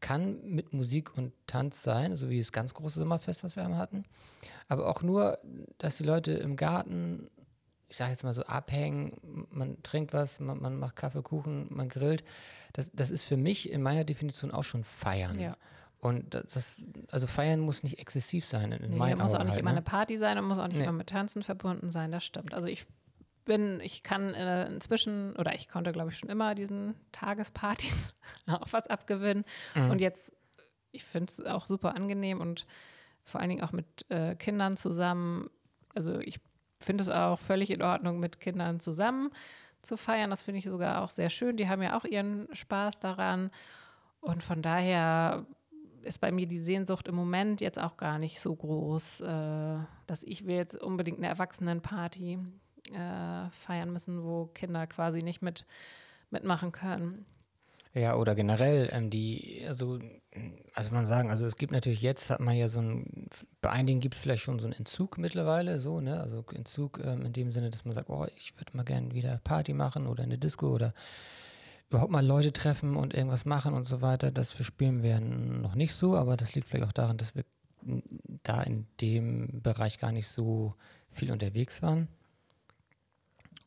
kann mit Musik und Tanz sein, so wie das ganz große Sommerfest, das wir einmal hatten. Aber auch nur, dass die Leute im Garten, ich sage jetzt mal so, abhängen, man trinkt was, man, man, macht Kaffee, Kuchen, man grillt. Das, das ist für mich in meiner Definition auch schon feiern. Ja. Und das, also feiern muss nicht exzessiv sein in nee, meinen muss Augen auch nicht halt, immer ne? eine Party sein und muss auch nicht nee. immer mit Tanzen verbunden sein, das stimmt. Also ich bin, ich kann äh, inzwischen, oder ich konnte, glaube ich, schon immer diesen Tagespartys auch was abgewinnen. Mhm. Und jetzt, ich finde es auch super angenehm und vor allen Dingen auch mit äh, Kindern zusammen. Also ich finde es auch völlig in Ordnung, mit Kindern zusammen zu feiern. Das finde ich sogar auch sehr schön. Die haben ja auch ihren Spaß daran. Und von daher ist bei mir die Sehnsucht im Moment jetzt auch gar nicht so groß, äh, dass ich will jetzt unbedingt eine Erwachsenenparty äh, feiern müssen, wo Kinder quasi nicht mit, mitmachen können. Ja, oder generell, ähm, die, also, also man sagen, also es gibt natürlich jetzt, hat man ja so ein, bei einigen gibt es vielleicht schon so einen Entzug mittlerweile, so, ne, also Entzug ähm, in dem Sinne, dass man sagt, oh, ich würde mal gerne wieder Party machen oder eine Disco oder überhaupt mal Leute treffen und irgendwas machen und so weiter. Das verspüren wir noch nicht so, aber das liegt vielleicht auch daran, dass wir da in dem Bereich gar nicht so viel unterwegs waren.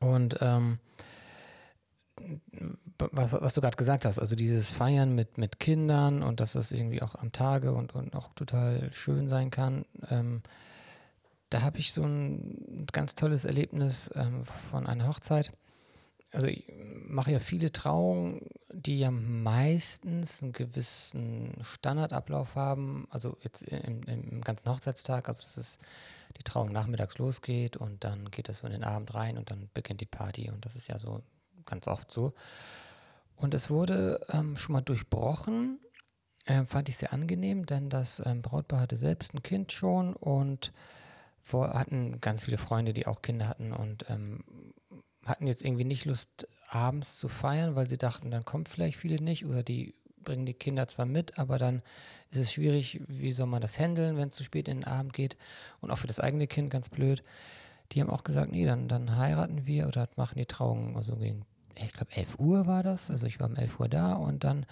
Und ähm, was, was, du gerade gesagt hast, also dieses Feiern mit, mit Kindern und dass das irgendwie auch am Tage und, und auch total schön sein kann, ähm, da habe ich so ein ganz tolles Erlebnis ähm, von einer Hochzeit. Also ich mache ja viele Trauungen, die ja meistens einen gewissen Standardablauf haben. Also jetzt im, im ganzen Hochzeitstag, also das ist die Trauung nachmittags losgeht und dann geht das so in den Abend rein und dann beginnt die Party und das ist ja so ganz oft so. Und es wurde ähm, schon mal durchbrochen, äh, fand ich sehr angenehm, denn das ähm, Brautpaar hatte selbst ein Kind schon und vor, hatten ganz viele Freunde, die auch Kinder hatten und ähm, hatten jetzt irgendwie nicht Lust, abends zu feiern, weil sie dachten, dann kommen vielleicht viele nicht oder die bringen die Kinder zwar mit, aber dann ist es schwierig, wie soll man das handeln, wenn es zu spät in den Abend geht und auch für das eigene Kind ganz blöd. Die haben auch gesagt, nee, dann, dann heiraten wir oder machen die Trauung, also gegen, ich glaube 11 Uhr war das, also ich war um 11 Uhr da und dann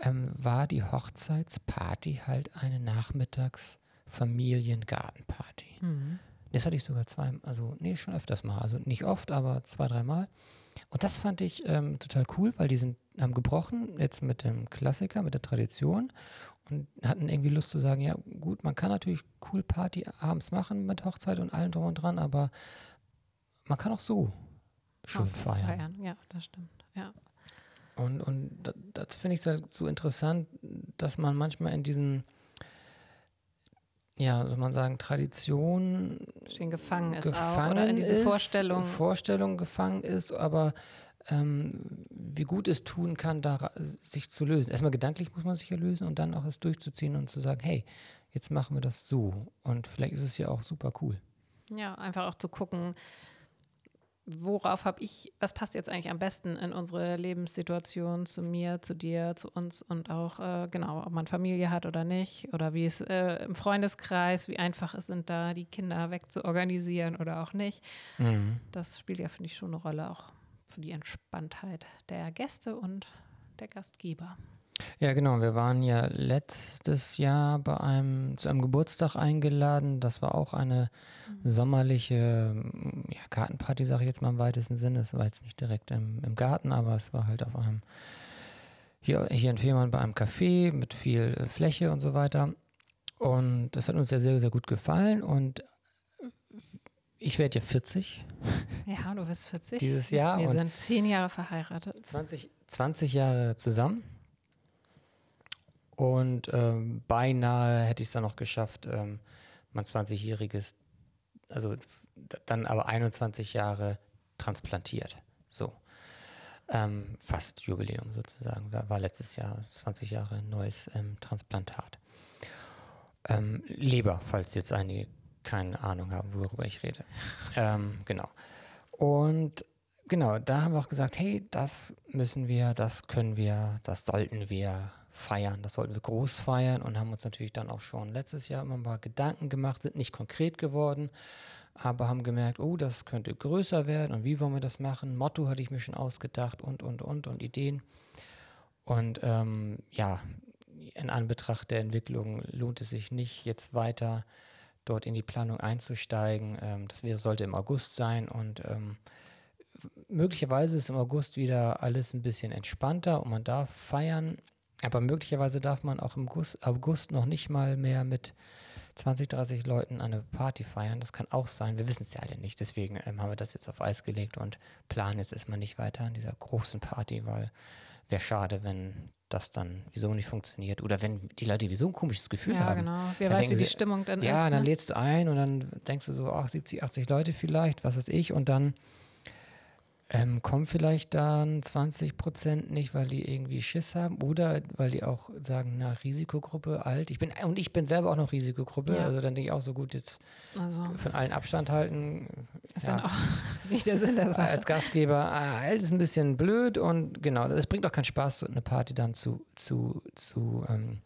ähm, war die Hochzeitsparty halt eine Nachmittags-Familiengartenparty. Mhm. Das hatte ich sogar zwei, also nee, schon öfters mal, also nicht oft, aber zwei, dreimal. Und das fand ich ähm, total cool, weil die sind, haben gebrochen jetzt mit dem Klassiker, mit der Tradition und hatten irgendwie Lust zu sagen, ja gut, man kann natürlich cool Party abends machen mit Hochzeit und allem drum und dran, aber man kann auch so schön feiern. feiern. Ja, das stimmt, ja. Und, und das, das finde ich halt so interessant, dass man manchmal in diesen ja, soll man sagen, Tradition bisschen gefangen ist gefangen auch, oder in diese Vorstellung. Vorstellung gefangen ist, aber ähm, wie gut es tun kann, da sich zu lösen. Erstmal gedanklich muss man sich ja lösen und dann auch es durchzuziehen und zu sagen, hey, jetzt machen wir das so. Und vielleicht ist es ja auch super cool. Ja, einfach auch zu gucken, worauf habe ich, was passt jetzt eigentlich am besten in unsere Lebenssituation zu mir, zu dir, zu uns und auch, äh, genau, ob man Familie hat oder nicht oder wie es äh, im Freundeskreis, wie einfach es sind, da die Kinder wegzuorganisieren oder auch nicht. Mhm. Das spielt ja, finde ich, schon eine Rolle auch für die Entspanntheit der Gäste und der Gastgeber. Ja, genau. Wir waren ja letztes Jahr bei einem, zu einem Geburtstag eingeladen. Das war auch eine sommerliche ja, Gartenparty, sage ich jetzt mal im weitesten Sinne. Es war jetzt nicht direkt im, im Garten, aber es war halt auf einem, hier, hier in Fehmarn bei einem Café mit viel äh, Fläche und so weiter. Und das hat uns ja sehr, sehr gut gefallen. Und ich werde ja 40. Ja, du bist 40. Dieses Jahr. Wir sind zehn Jahre verheiratet. 20, 20 Jahre zusammen. Und ähm, beinahe hätte ich es dann noch geschafft, ähm, mein 20-jähriges, also dann aber 21 Jahre transplantiert. So. Ähm, fast Jubiläum sozusagen. War, war, letztes Jahr 20 Jahre neues ähm, Transplantat. Ähm, Leber, falls jetzt einige keine Ahnung haben, worüber ich rede. Ähm, genau. Und genau, da haben wir auch gesagt, hey, das müssen wir, das können wir, das sollten wir feiern, das sollten wir groß feiern und haben uns natürlich dann auch schon letztes Jahr immer mal Gedanken gemacht, sind nicht konkret geworden, aber haben gemerkt, oh, das könnte größer werden und wie wollen wir das machen? Motto hatte ich mir schon ausgedacht und, und, und und Ideen. Und ähm, ja, in Anbetracht der Entwicklung lohnt es sich nicht, jetzt weiter dort in die Planung einzusteigen. Ähm, das wäre, sollte im August sein und ähm, möglicherweise ist im August wieder alles ein bisschen entspannter und man darf feiern, aber möglicherweise darf man auch im August noch nicht mal mehr mit 20, 30 Leuten eine Party feiern. Das kann auch sein. Wir wissen es ja alle nicht. Deswegen ähm, haben wir das jetzt auf Eis gelegt und planen jetzt erstmal nicht weiter an dieser großen Party, weil wäre schade, wenn das dann wieso nicht funktioniert oder wenn die Leute wieso ein komisches Gefühl ja, haben. Ja, genau. Wer weiß, wie die Stimmung dann ja, ist. Ja, dann ne? lädst du ein und dann denkst du so, ach, 70, 80 Leute vielleicht, was weiß ich, und dann ähm, kommen vielleicht dann 20 Prozent nicht, weil die irgendwie Schiss haben oder weil die auch sagen, na, Risikogruppe, alt. Ich bin, und ich bin selber auch noch Risikogruppe, ja. also dann denke ich auch so gut, jetzt also, von allen Abstand halten. Ist ja, dann auch nicht der Sinn der Sache. Als Gastgeber, ah, alt ist ein bisschen blöd und genau, es bringt auch keinen Spaß, so eine Party dann zu, zu, zu ähm,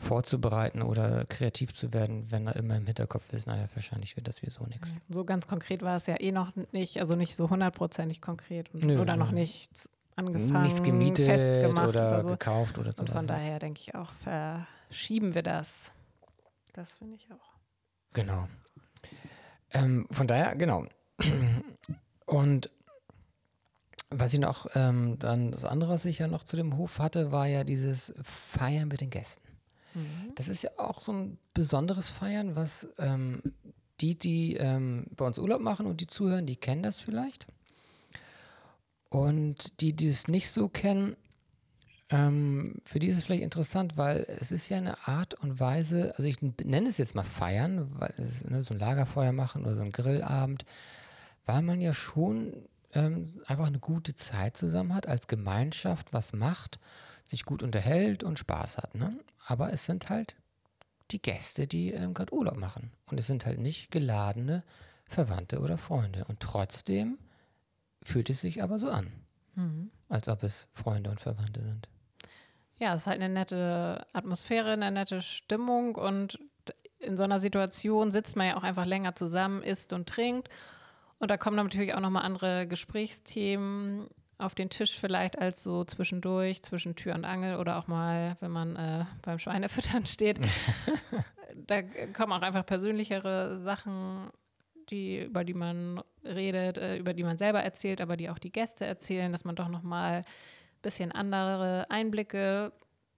vorzubereiten oder kreativ zu werden, wenn er immer im Hinterkopf ist, naja, wahrscheinlich wird das sowieso nichts. So ganz konkret war es ja eh noch nicht, also nicht so hundertprozentig konkret und, nö, oder noch nichts angefangen, nichts gemietet oder, oder so. gekauft oder so. Und von daher denke ich auch, verschieben wir das. Das finde ich auch. Genau. Ähm, von daher, genau. Und was ich noch, ähm, dann das andere, was ich ja noch zu dem Hof hatte, war ja dieses Feiern mit den Gästen. Mhm. Das ist ja auch so ein besonderes Feiern, was ähm, die, die ähm, bei uns Urlaub machen und die zuhören, die kennen das vielleicht. Und die, die es nicht so kennen, ähm, für die ist es vielleicht interessant, weil es ist ja eine Art und Weise, also ich nenne es jetzt mal feiern, weil es ne, so ein Lagerfeuer machen oder so ein Grillabend, weil man ja schon ähm, einfach eine gute Zeit zusammen hat, als Gemeinschaft was macht sich gut unterhält und Spaß hat. Ne? Aber es sind halt die Gäste, die ähm, gerade Urlaub machen. Und es sind halt nicht geladene Verwandte oder Freunde. Und trotzdem fühlt es sich aber so an, mhm. als ob es Freunde und Verwandte sind. Ja, es ist halt eine nette Atmosphäre, eine nette Stimmung und in so einer Situation sitzt man ja auch einfach länger zusammen, isst und trinkt. Und da kommen natürlich auch nochmal andere Gesprächsthemen auf den Tisch vielleicht als so zwischendurch, zwischen Tür und Angel oder auch mal, wenn man äh, beim Schweinefüttern steht. da kommen auch einfach persönlichere Sachen, die, über die man redet, äh, über die man selber erzählt, aber die auch die Gäste erzählen, dass man doch nochmal ein bisschen andere Einblicke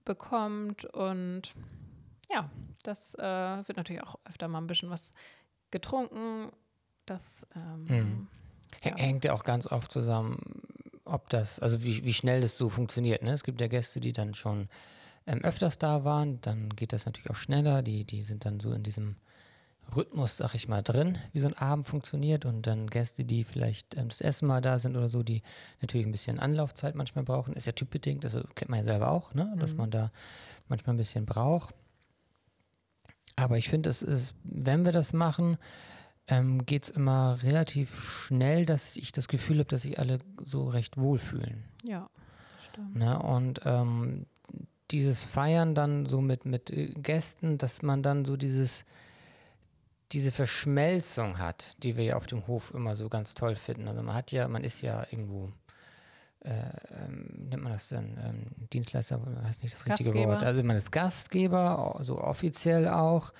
bekommt. Und ja, das äh, wird natürlich auch öfter mal ein bisschen was getrunken. Das ähm, hm. ja. hängt ja auch ganz oft zusammen ob das, also wie, wie schnell das so funktioniert. Ne? Es gibt ja Gäste, die dann schon ähm, öfters da waren, dann geht das natürlich auch schneller. Die, die sind dann so in diesem Rhythmus, sag ich mal, drin, wie so ein Abend funktioniert. Und dann Gäste, die vielleicht ähm, das erste Mal da sind oder so, die natürlich ein bisschen Anlaufzeit manchmal brauchen. Ist ja typbedingt, also kennt man ja selber auch, ne? dass mhm. man da manchmal ein bisschen braucht. Aber ich finde, es ist, wenn wir das machen, ähm, geht es immer relativ schnell, dass ich das Gefühl habe, dass sich alle so recht wohlfühlen. Ja, stimmt. Ne? Und ähm, dieses Feiern dann so mit, mit äh, Gästen, dass man dann so dieses, diese Verschmelzung hat, die wir ja auf dem Hof immer so ganz toll finden. Also man hat ja, man ist ja irgendwo, äh, ähm, nennt man das denn, ähm, Dienstleister, weiß nicht das richtige Gastgeber. Wort. Also man ist Gastgeber, so offiziell auch,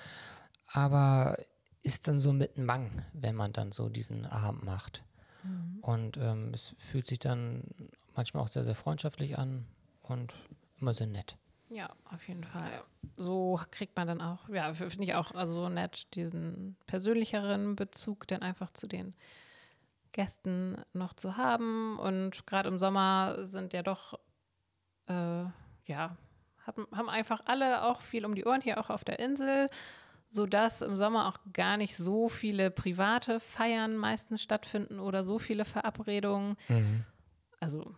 aber ist dann so mit Mang, wenn man dann so diesen Abend macht. Und ähm, es fühlt sich dann manchmal auch sehr, sehr freundschaftlich an und immer sehr nett. Ja, auf jeden Fall. So kriegt man dann auch, ja, finde ich auch also nett, diesen persönlicheren Bezug dann einfach zu den Gästen noch zu haben. Und gerade im Sommer sind ja doch, äh, ja, haben, haben einfach alle auch viel um die Ohren hier auch auf der Insel, sodass im Sommer auch gar nicht so viele private Feiern meistens stattfinden oder so viele Verabredungen. Also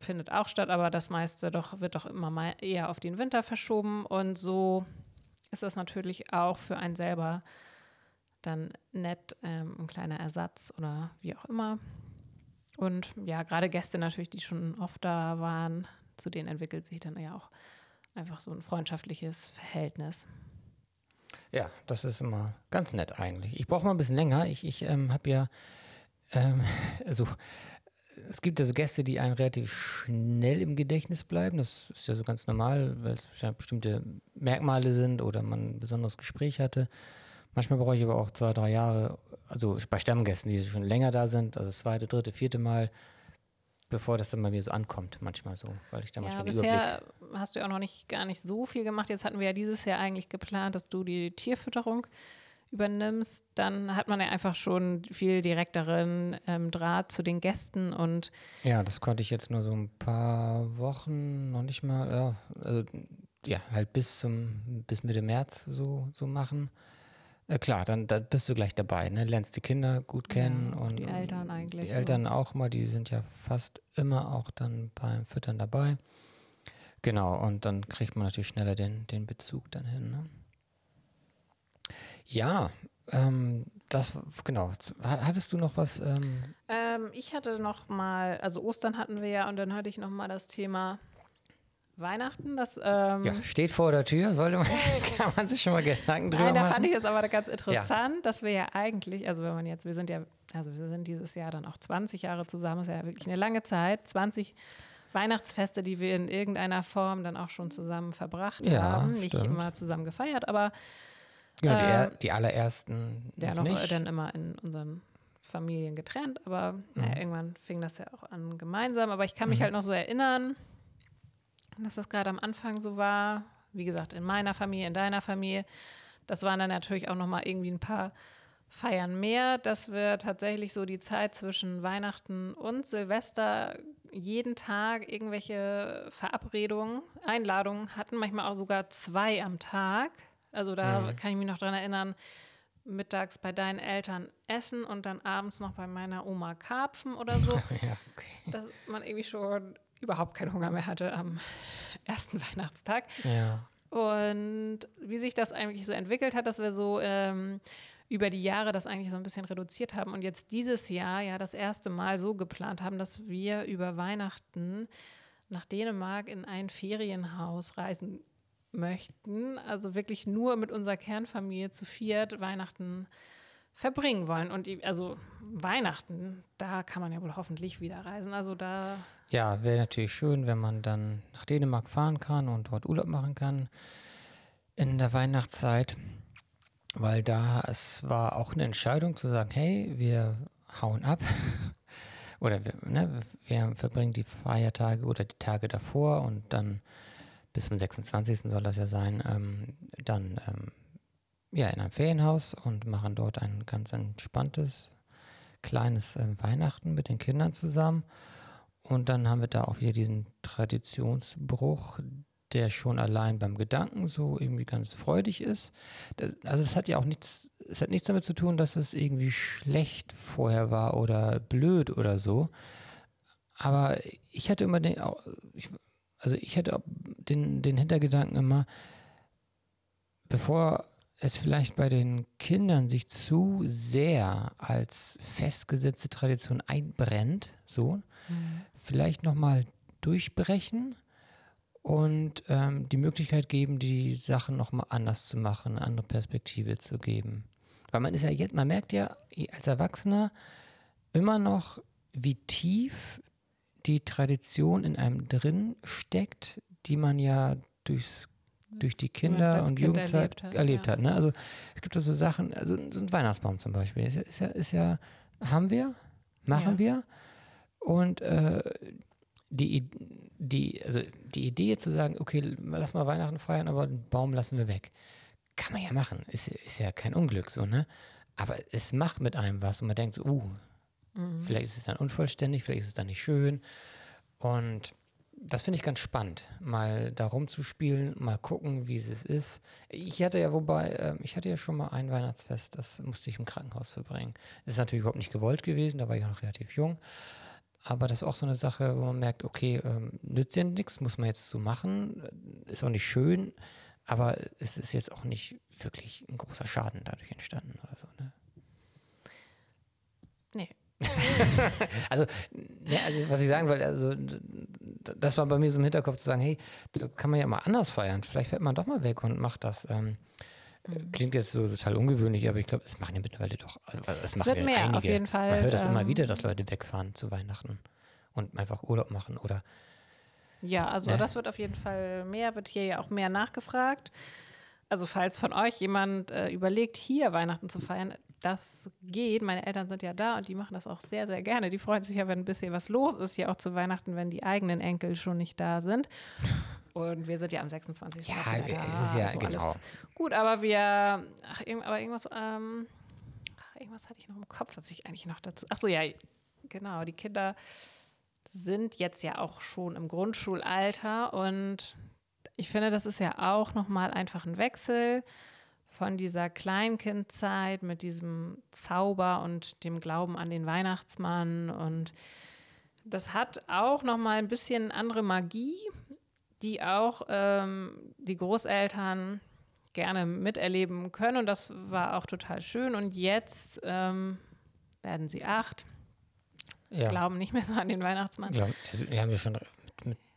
findet auch statt, aber das meiste doch wird doch immer mal eher auf den Winter verschoben und so ist das natürlich auch für einen selber dann nett, ähm, ein kleiner Ersatz oder wie auch immer. Und ja, gerade Gäste natürlich, die schon oft da waren, zu denen entwickelt sich dann ja auch einfach so ein freundschaftliches Verhältnis. Ja, das ist immer ganz nett eigentlich. Ich brauche mal ein bisschen länger. Ich, ich ähm, habe ja, ähm, also es gibt ja so Gäste, die einem relativ schnell im Gedächtnis bleiben. Das ist ja so ganz normal, weil es bestimmte Merkmale sind oder man ein besonderes Gespräch hatte. Manchmal brauche ich aber auch zwei, drei Jahre, also bei Stammgästen, die schon länger da sind, also das zweite, dritte, vierte Mal, bevor das dann bei mir so ankommt, manchmal so, weil ich da Ja, manchmal Überblick bisher hast du ja auch noch nicht gar nicht so viel gemacht. Jetzt hatten wir ja dieses Jahr eigentlich geplant, dass du die Tierfütterung übernimmst. Dann hat man ja einfach schon viel direkteren ähm, Draht zu den Gästen und Ja, das konnte ich jetzt nur so ein paar Wochen, noch nicht mal, ja, also, ja, halt bis zum, bis Mitte März so, so machen. Äh, klar, dann, dann bist du gleich dabei, ne? Lernst die Kinder gut kennen Ja, und die Eltern eigentlich Die so. Eltern auch mal, die sind ja fast immer auch dann beim Füttern dabei. Genau, und dann kriegt man natürlich schneller den, den Bezug dann hin. Ne? Ja, ähm, das, genau. Ha- Hattest du noch was? Ähm, Ähm, ich hatte noch mal, also Ostern hatten wir ja und dann hatte ich noch mal das Thema Weihnachten. Das, ähm, ja, steht vor der Tür, sollte man, kann man sich schon mal Gedanken drüber Nein, da machen. fand ich es aber ganz interessant, dass wir ja eigentlich, also wenn man jetzt, wir sind ja, also wir sind dieses Jahr dann auch 20 Jahre zusammen, ist ja wirklich eine lange Zeit, 20 Weihnachtsfeste, die wir in irgendeiner Form dann auch schon zusammen verbracht Ja, haben. Nicht stimmt. immer zusammen gefeiert, aber genau, die, er, ähm, die allerersten ja noch nicht. dann immer in unseren Familien getrennt. Aber Mhm. naja, irgendwann fing das ja auch an gemeinsam. Aber ich kann mich halt noch so erinnern, dass das gerade am Anfang so war. Wie gesagt, in meiner Familie, in deiner Familie. Das waren dann natürlich auch noch mal irgendwie ein paar Feiern mehr, dass wir tatsächlich so die Zeit zwischen Weihnachten und Silvester jeden Tag irgendwelche Verabredungen, Einladungen hatten, manchmal auch sogar zwei am Tag. Also da kann ich mich noch dran erinnern, mittags bei deinen Eltern essen und dann abends noch bei meiner Oma Karpfen oder so, ja, okay. dass man irgendwie schon überhaupt keinen Hunger mehr hatte am ersten Weihnachtstag. Ja. Und wie sich das eigentlich so entwickelt hat, dass wir so ähm, über die Jahre das eigentlich so ein bisschen reduziert haben und jetzt dieses Jahr ja das erste Mal so geplant haben, dass wir über Weihnachten nach Dänemark in ein Ferienhaus reisen möchten. Also wirklich nur mit unserer Kernfamilie zu viert Weihnachten verbringen wollen. Und die, also Weihnachten, da kann man ja wohl hoffentlich wieder reisen. Also da Ja, wäre natürlich schön, wenn man dann nach Dänemark fahren kann und dort Urlaub machen kann in der Weihnachtszeit, weil da es war auch eine Entscheidung zu sagen, hey, wir hauen ab oder wir, ne, wir verbringen die Feiertage oder die Tage davor und dann bis zum 26. soll das ja sein, ähm, dann ähm, ja in einem Ferienhaus und machen dort ein ganz entspanntes kleines ähm, Weihnachten mit den Kindern zusammen. Und dann haben wir da auch wieder diesen Traditionsbruch, der schon allein beim Gedanken so irgendwie ganz freudig ist. Das, also es hat ja auch nichts, es hat nichts damit zu tun, dass es irgendwie schlecht vorher war oder blöd oder so. Aber ich hatte immer den, also ich hatte den, den Hintergedanken immer, bevor es vielleicht bei den Kindern sich zu sehr als festgesetzte Tradition einbrennt, so, vielleicht nochmal durchbrechen und ähm, die Möglichkeit geben, die Sachen nochmal anders zu machen, eine andere Perspektive zu geben. Weil man ist ja jetzt, man merkt ja als Erwachsener immer noch, wie tief die Tradition in einem drin steckt, die man ja durchs durch die Kinder- und kind Jugendzeit erlebt hat. Erlebt ja. hat ne? Also es gibt so also Sachen, also so ein Weihnachtsbaum zum Beispiel, ist ja, ist ja, ist ja haben wir, machen ja. wir. Und äh, die, die, also die Idee zu sagen, okay, lass mal Weihnachten feiern, aber den Baum lassen wir weg. Kann man ja machen. Ist, ist ja kein Unglück so, ne? Aber es macht mit einem was und man denkt so, uh, mhm. vielleicht ist es dann unvollständig, vielleicht ist es dann nicht schön. Und das finde ich ganz spannend, mal da rumzuspielen, mal gucken, wie es ist. Ich hatte ja, wobei, äh, ich hatte ja schon mal ein Weihnachtsfest, das musste ich im Krankenhaus verbringen. Das ist natürlich überhaupt nicht gewollt gewesen, da war ich auch noch relativ jung. Aber das ist auch so eine Sache, wo man merkt, okay, ähm, nützt ja nichts, muss man jetzt so machen, ist auch nicht schön, aber es ist jetzt auch nicht wirklich ein großer Schaden dadurch entstanden oder so. Ne? Also, ne, also, was ich sagen wollte, also, das war bei mir so im Hinterkopf zu sagen, hey, das kann man ja mal anders feiern. Vielleicht fährt man doch mal weg und macht das. Ähm, mhm. Klingt jetzt so total ungewöhnlich, aber ich glaube, es machen ja mittlerweile doch. Also, es machen wird ja mehr, einige. auf jeden Fall. Man hört das ähm, immer wieder, dass Leute wegfahren zu Weihnachten und einfach Urlaub machen oder. Ja, also ne? das wird auf jeden Fall mehr, wird hier ja auch mehr nachgefragt. Also falls von euch jemand äh, überlegt, hier Weihnachten zu feiern, das geht. Meine Eltern sind ja da und die machen das auch sehr, sehr gerne. Die freuen sich ja, wenn ein bisschen was los ist, ja auch zu Weihnachten, wenn die eigenen Enkel schon nicht da sind. Und wir sind ja am 26. Ja, da. es ist ja also genau. Gut, aber wir, ach, aber irgendwas, ähm, ach, irgendwas hatte ich noch im Kopf, was ich eigentlich noch dazu. Ach so, ja, genau. Die Kinder sind jetzt ja auch schon im Grundschulalter und ich finde, das ist ja auch nochmal einfach ein Wechsel von dieser Kleinkindzeit mit diesem Zauber und dem Glauben an den Weihnachtsmann und das hat auch noch mal ein bisschen andere Magie, die auch ähm, die Großeltern gerne miterleben können und das war auch total schön und jetzt ähm, werden sie acht, ja. glauben nicht mehr so an den Weihnachtsmann. Ja, also, wir haben ja schon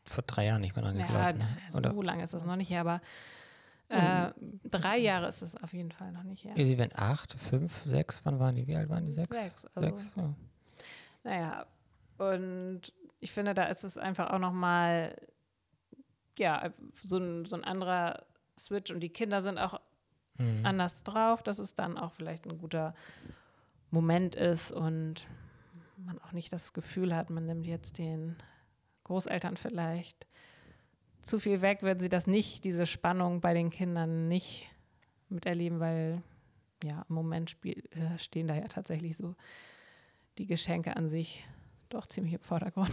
vor drei Jahren nicht mehr dran geglaubt. Ja, ne? so lange ist das noch nicht, aber äh, drei Jahre ist es auf jeden Fall noch nicht her. Ja, sie werden acht, fünf, sechs, wann waren die? Wie alt waren die? Sechs? Sechs. Also, sechs ja. Naja, und ich finde, da ist es einfach auch nochmal, ja, so ein, so ein anderer Switch und die Kinder sind auch mhm. anders drauf, dass es dann auch vielleicht ein guter Moment ist und man auch nicht das Gefühl hat, man nimmt jetzt den Großeltern vielleicht zu viel weg, wenn sie das nicht, diese Spannung bei den Kindern nicht miterleben, weil ja, im Moment spiel, äh, stehen da ja tatsächlich so die Geschenke an sich doch ziemlich im Vordergrund.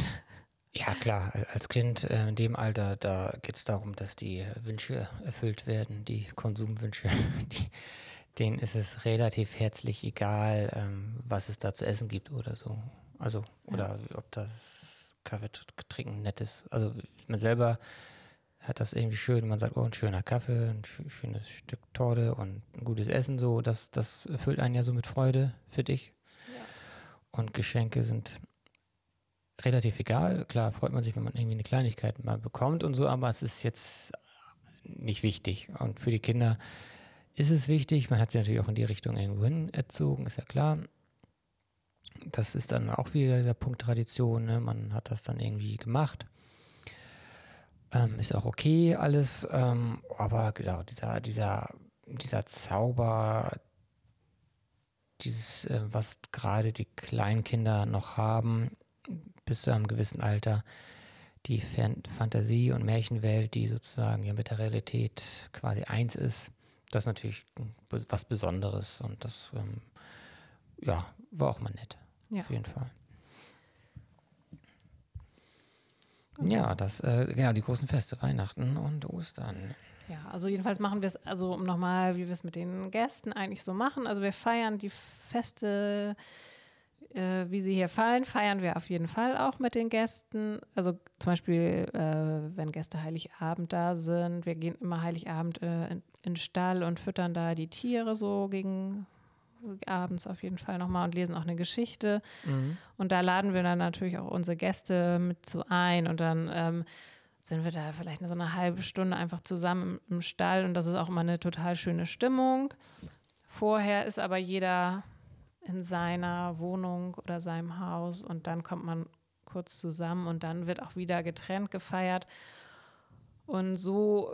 Ja, klar, als Kind äh, in dem Alter, da geht es darum, dass die Wünsche erfüllt werden, die Konsumwünsche. Die, denen ist es relativ herzlich egal, ähm, was es da zu essen gibt oder so. Also, oder ja. ob das Kaffee trinken nett ist. Also, man selber hat das irgendwie schön. Man sagt, oh, ein schöner Kaffee, ein schönes Stück Torte und ein gutes Essen, so, das, das erfüllt einen ja so mit Freude für dich. Ja. Und Geschenke sind relativ egal. Klar freut man sich, wenn man irgendwie eine Kleinigkeit mal bekommt und so, aber es ist jetzt nicht wichtig. Und für die Kinder ist es wichtig. Man hat sie natürlich auch in die Richtung irgendwo hin erzogen, ist ja klar. Das ist dann auch wieder der Punkt Tradition. Ne? Man hat das dann irgendwie gemacht. Ähm, ist auch okay alles, ähm, aber genau, dieser, dieser, dieser Zauber, dieses, äh, was gerade die Kleinkinder noch haben, bis zu einem gewissen Alter, die Fan Fantasie- und Märchenwelt, die sozusagen ja mit der Realität quasi eins ist, das ist natürlich was Besonderes und das ähm, ja, war auch mal nett. Ja. Auf jeden Fall. Ja, das, äh, genau, die großen Feste, Weihnachten und Ostern. Ja, also jedenfalls machen wir es, also um nochmal, wie wir es mit den Gästen eigentlich so machen. Also wir feiern die Feste, äh, wie sie hier fallen, feiern wir auf jeden Fall auch mit den Gästen. Also zum Beispiel, äh, wenn Gäste Heiligabend da sind, wir gehen immer Heiligabend äh, in, in den Stall und füttern da die Tiere so gegen abends auf jeden Fall nochmal und lesen auch eine Geschichte. Mhm. Und da laden wir dann natürlich auch unsere Gäste mit zu ein und dann ähm, sind wir da vielleicht so eine halbe Stunde einfach zusammen im, im Stall und das ist auch immer eine total schöne Stimmung. Vorher ist aber jeder in seiner Wohnung oder seinem Haus und dann kommt man kurz zusammen und dann wird auch wieder getrennt gefeiert. Und so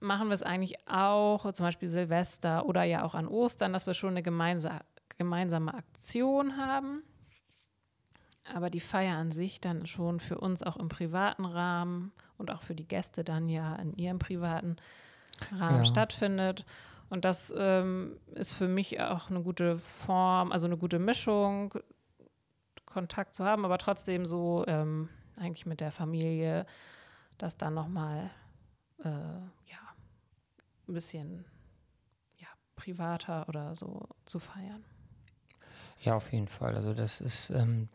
machen wir es eigentlich auch, zum Beispiel Silvester oder ja auch an Ostern, dass wir schon eine gemeinsame, gemeinsame Aktion haben. Aber die Feier an sich dann schon für uns auch im privaten Rahmen und auch für die Gäste dann ja in ihrem privaten Rahmen ja. stattfindet. Und das ähm, ist für mich auch eine gute Form, also eine gute Mischung, Kontakt zu haben, aber trotzdem so ähm, eigentlich mit der Familie das dann nochmal äh, ein bisschen ja, privater oder so zu feiern. Ja, auf jeden Fall. Also das ist, ähm,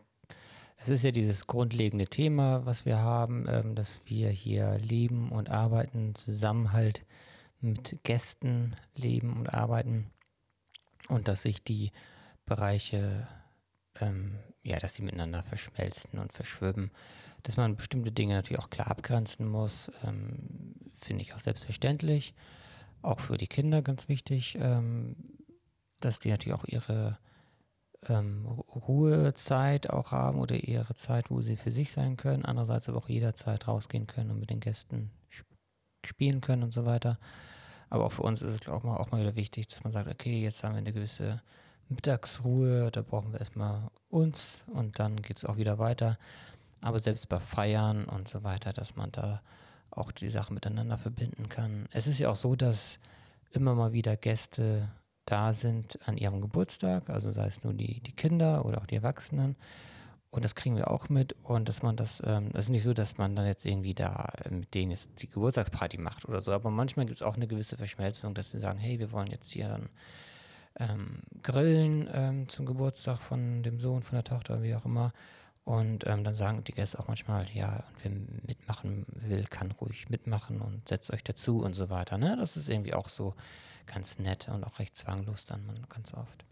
das ist ja dieses grundlegende Thema, was wir haben, ähm, dass wir hier leben und arbeiten, Zusammenhalt mit Gästen leben und arbeiten und dass sich die Bereiche, ähm, ja, dass sie miteinander verschmelzen und verschwimmen. Dass man bestimmte Dinge natürlich auch klar abgrenzen muss, ähm, finde ich auch selbstverständlich. Auch für die Kinder ganz wichtig, ähm, dass die natürlich auch ihre ähm, Ruhezeit auch haben oder ihre Zeit, wo sie für sich sein können. Andererseits aber auch jederzeit rausgehen können und mit den Gästen sp spielen können und so weiter. Aber auch für uns ist es auch mal, auch mal wieder wichtig, dass man sagt, okay, jetzt haben wir eine gewisse Mittagsruhe, da brauchen wir erstmal uns und dann geht es auch wieder weiter. Aber selbst bei Feiern und so weiter, dass man da auch die Sachen miteinander verbinden kann. Es ist ja auch so, dass immer mal wieder Gäste da sind an ihrem Geburtstag, also sei es nur die, die Kinder oder auch die Erwachsenen. Und das kriegen wir auch mit. Und dass man das, ähm, das ist nicht so, dass man dann jetzt irgendwie da mit denen jetzt die Geburtstagsparty macht oder so. Aber manchmal gibt es auch eine gewisse Verschmelzung, dass sie sagen, hey, wir wollen jetzt hier dann ähm, grillen ähm, zum Geburtstag von dem Sohn, von der Tochter, wie auch immer. Und ähm, dann sagen die Gäste auch manchmal, ja, wer mitmachen will, kann ruhig mitmachen und setzt euch dazu und so weiter. Ne? Das ist irgendwie auch so ganz nett und auch recht zwanglos dann ganz oft.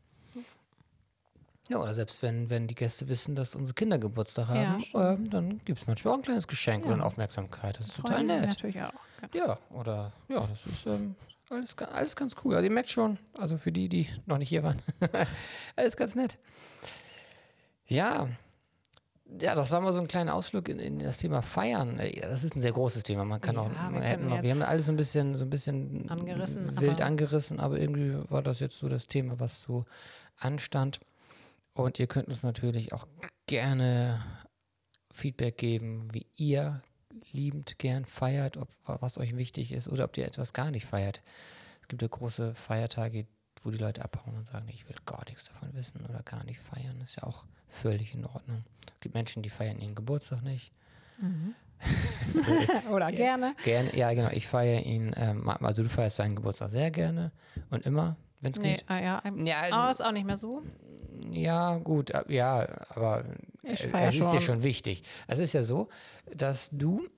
Ja, oder selbst wenn, wenn die Gäste wissen, dass unsere Kinder Geburtstag haben, ja, ähm, dann gibt es manchmal auch ein kleines Geschenk ja. oder eine Aufmerksamkeit. Das ist total nett. natürlich auch. Genau. Ja, oder ja, das ist ähm, alles, alles ganz cool. Also ihr merkt schon, also für die, die noch nicht hier waren, alles ganz nett. Ja, ja, das war mal so ein kleiner Ausflug in, in, das Thema Feiern. Das ist ein sehr großes Thema. Man kann ja, auch, man wir, noch, wir haben alles so ein bisschen, so ein bisschen angerissen, wild aber angerissen, aber irgendwie war das jetzt so das Thema, was so anstand. Und ihr könnt uns natürlich auch gerne Feedback geben, wie ihr liebend gern feiert, ob was euch wichtig ist oder ob ihr etwas gar nicht feiert. Es gibt ja große Feiertage, wo die Leute abhauen und sagen, ich will gar nichts davon wissen oder gar nicht feiern. Das ist ja auch völlig in Ordnung. Es gibt Menschen, die feiern ihren Geburtstag nicht. Mhm. oder gerne. Gerne, ja, genau. Ich feiere ihn, ähm, also du feierst seinen Geburtstag sehr gerne und immer, wenn es nee, geht. Ah, ja, ja, aber ist auch nicht mehr so. Ja, gut, äh, ja, aber ich es ist dir schon wichtig. Es ist ja so, dass du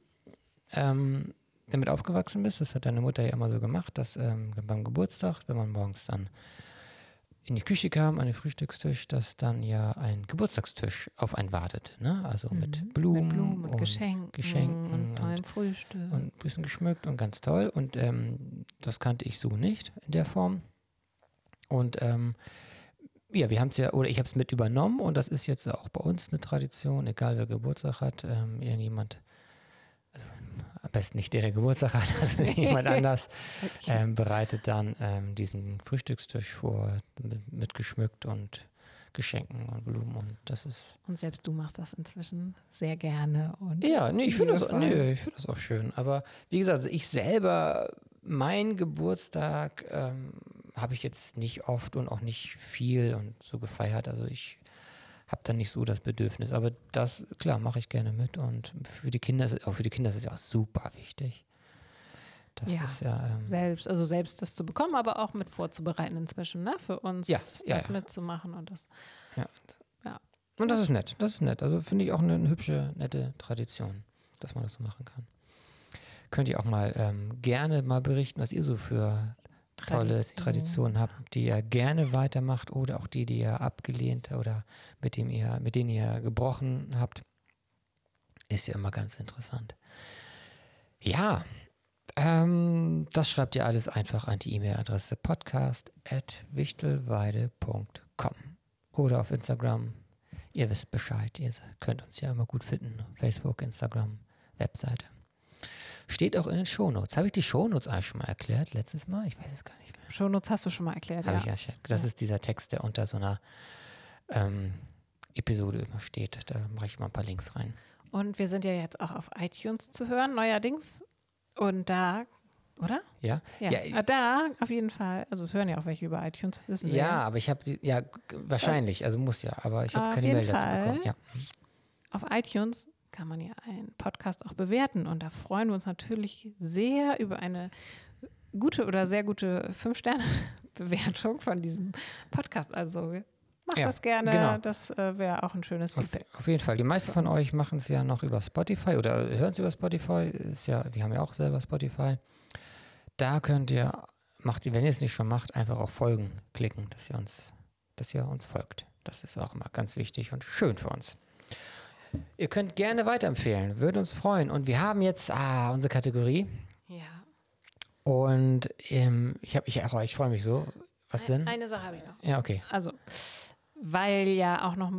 ähm, damit aufgewachsen bist, das hat deine Mutter ja immer so gemacht, dass ähm, beim Geburtstag, wenn man morgens dann in die Küche kam, an den Frühstückstisch, dass dann ja ein Geburtstagstisch auf einen wartete. Ne? Also mhm. mit Blumen, mit Blumen und Geschenken, Geschenken und, und, Frühstück. Und ein bisschen geschmückt und ganz toll. Und ähm, das kannte ich so nicht in der Form. Und ähm, ja, wir haben es ja, oder ich habe es mit übernommen und das ist jetzt auch bei uns eine Tradition, egal wer Geburtstag hat, ähm, irgendjemand am besten nicht der, der Geburtstag hat, also jemand anders, ähm, bereitet dann ähm, diesen Frühstückstisch vor, mit, mit, geschmückt und Geschenken und Blumen und das ist. Und selbst du machst das inzwischen sehr gerne. Und ja, nee, ich finde das, nee, find das auch schön. Aber wie gesagt, also ich selber, mein Geburtstag ähm, habe ich jetzt nicht oft und auch nicht viel und so gefeiert. Also ich habe dann nicht so das Bedürfnis. Aber das, klar, mache ich gerne mit. Und für die Kinder, ist, auch für die Kinder ist es ja auch super wichtig. Das ja, ja ähm, selbst, also selbst das zu bekommen, aber auch mit vorzubereiten inzwischen, ne? Für uns ja, ja, das mitzumachen und das. Ja. ja. Und das ist nett, das ist nett. Also finde ich auch eine, eine, hübsche, nette Tradition, dass man das so machen kann. Könnt ihr auch mal ähm, gerne mal berichten, was ihr so für tolle Traditionen habt, die ihr gerne weitermacht oder auch die, die ihr abgelehnt oder mit, dem ihr, mit denen ihr gebrochen habt, ist ja immer ganz interessant. Ja, Ähm, das schreibt ihr alles einfach an die E-Mail-Adresse podcast.wichtelweide.com oder auf Instagram. Ihr wisst Bescheid. Ihr könnt uns ja immer gut finden. Facebook, Instagram, Webseite. Steht auch in den Shownotes. Habe ich die Shownotes eigentlich schon mal erklärt letztes Mal? Ich weiß es gar nicht mehr. Shownotes hast du schon mal erklärt, Habe ja. ich ja schon. Das Ja. ist dieser Text, der unter so einer ähm, Episode immer steht. Da mache ich mal ein paar Links rein. Und wir sind ja jetzt auch auf iTunes zu hören, neuerdings. Und da, oder? Ja? Ja, Ja, äh, da auf jeden Fall. Also es hören ja auch welche über iTunes, wissen wir. Ja, aber ich habe die, ja, wahrscheinlich, also muss ja, aber ich habe keine Mail dazu Fall. bekommen. Ja. Auf iTunes kann man ja einen Podcast auch bewerten. Und da freuen wir uns natürlich sehr über eine gute oder sehr gute Fünf-Sterne-Bewertung von diesem Podcast. Also macht Ja, das gerne. genau. Das äh, wäre auch ein schönes Auf, Feedback. auf jeden Fall. Die meisten von euch machen es ja noch über Spotify oder hören es über Spotify. Ist ja, wir haben ja auch selber Spotify. Da könnt ihr, macht wenn ihr es nicht schon macht, einfach auf Folgen klicken, dass ihr uns, dass ihr uns folgt. Das ist auch immer ganz wichtig und schön für uns. Ihr könnt gerne weiterempfehlen, würde uns freuen. Und wir haben jetzt ah, unsere Kategorie. Ja. Und ähm, ich habe, ich, ach, ich freue mich so. Was denn? Eine Sache habe ich noch. Ja, okay. Also, weil ja auch noch,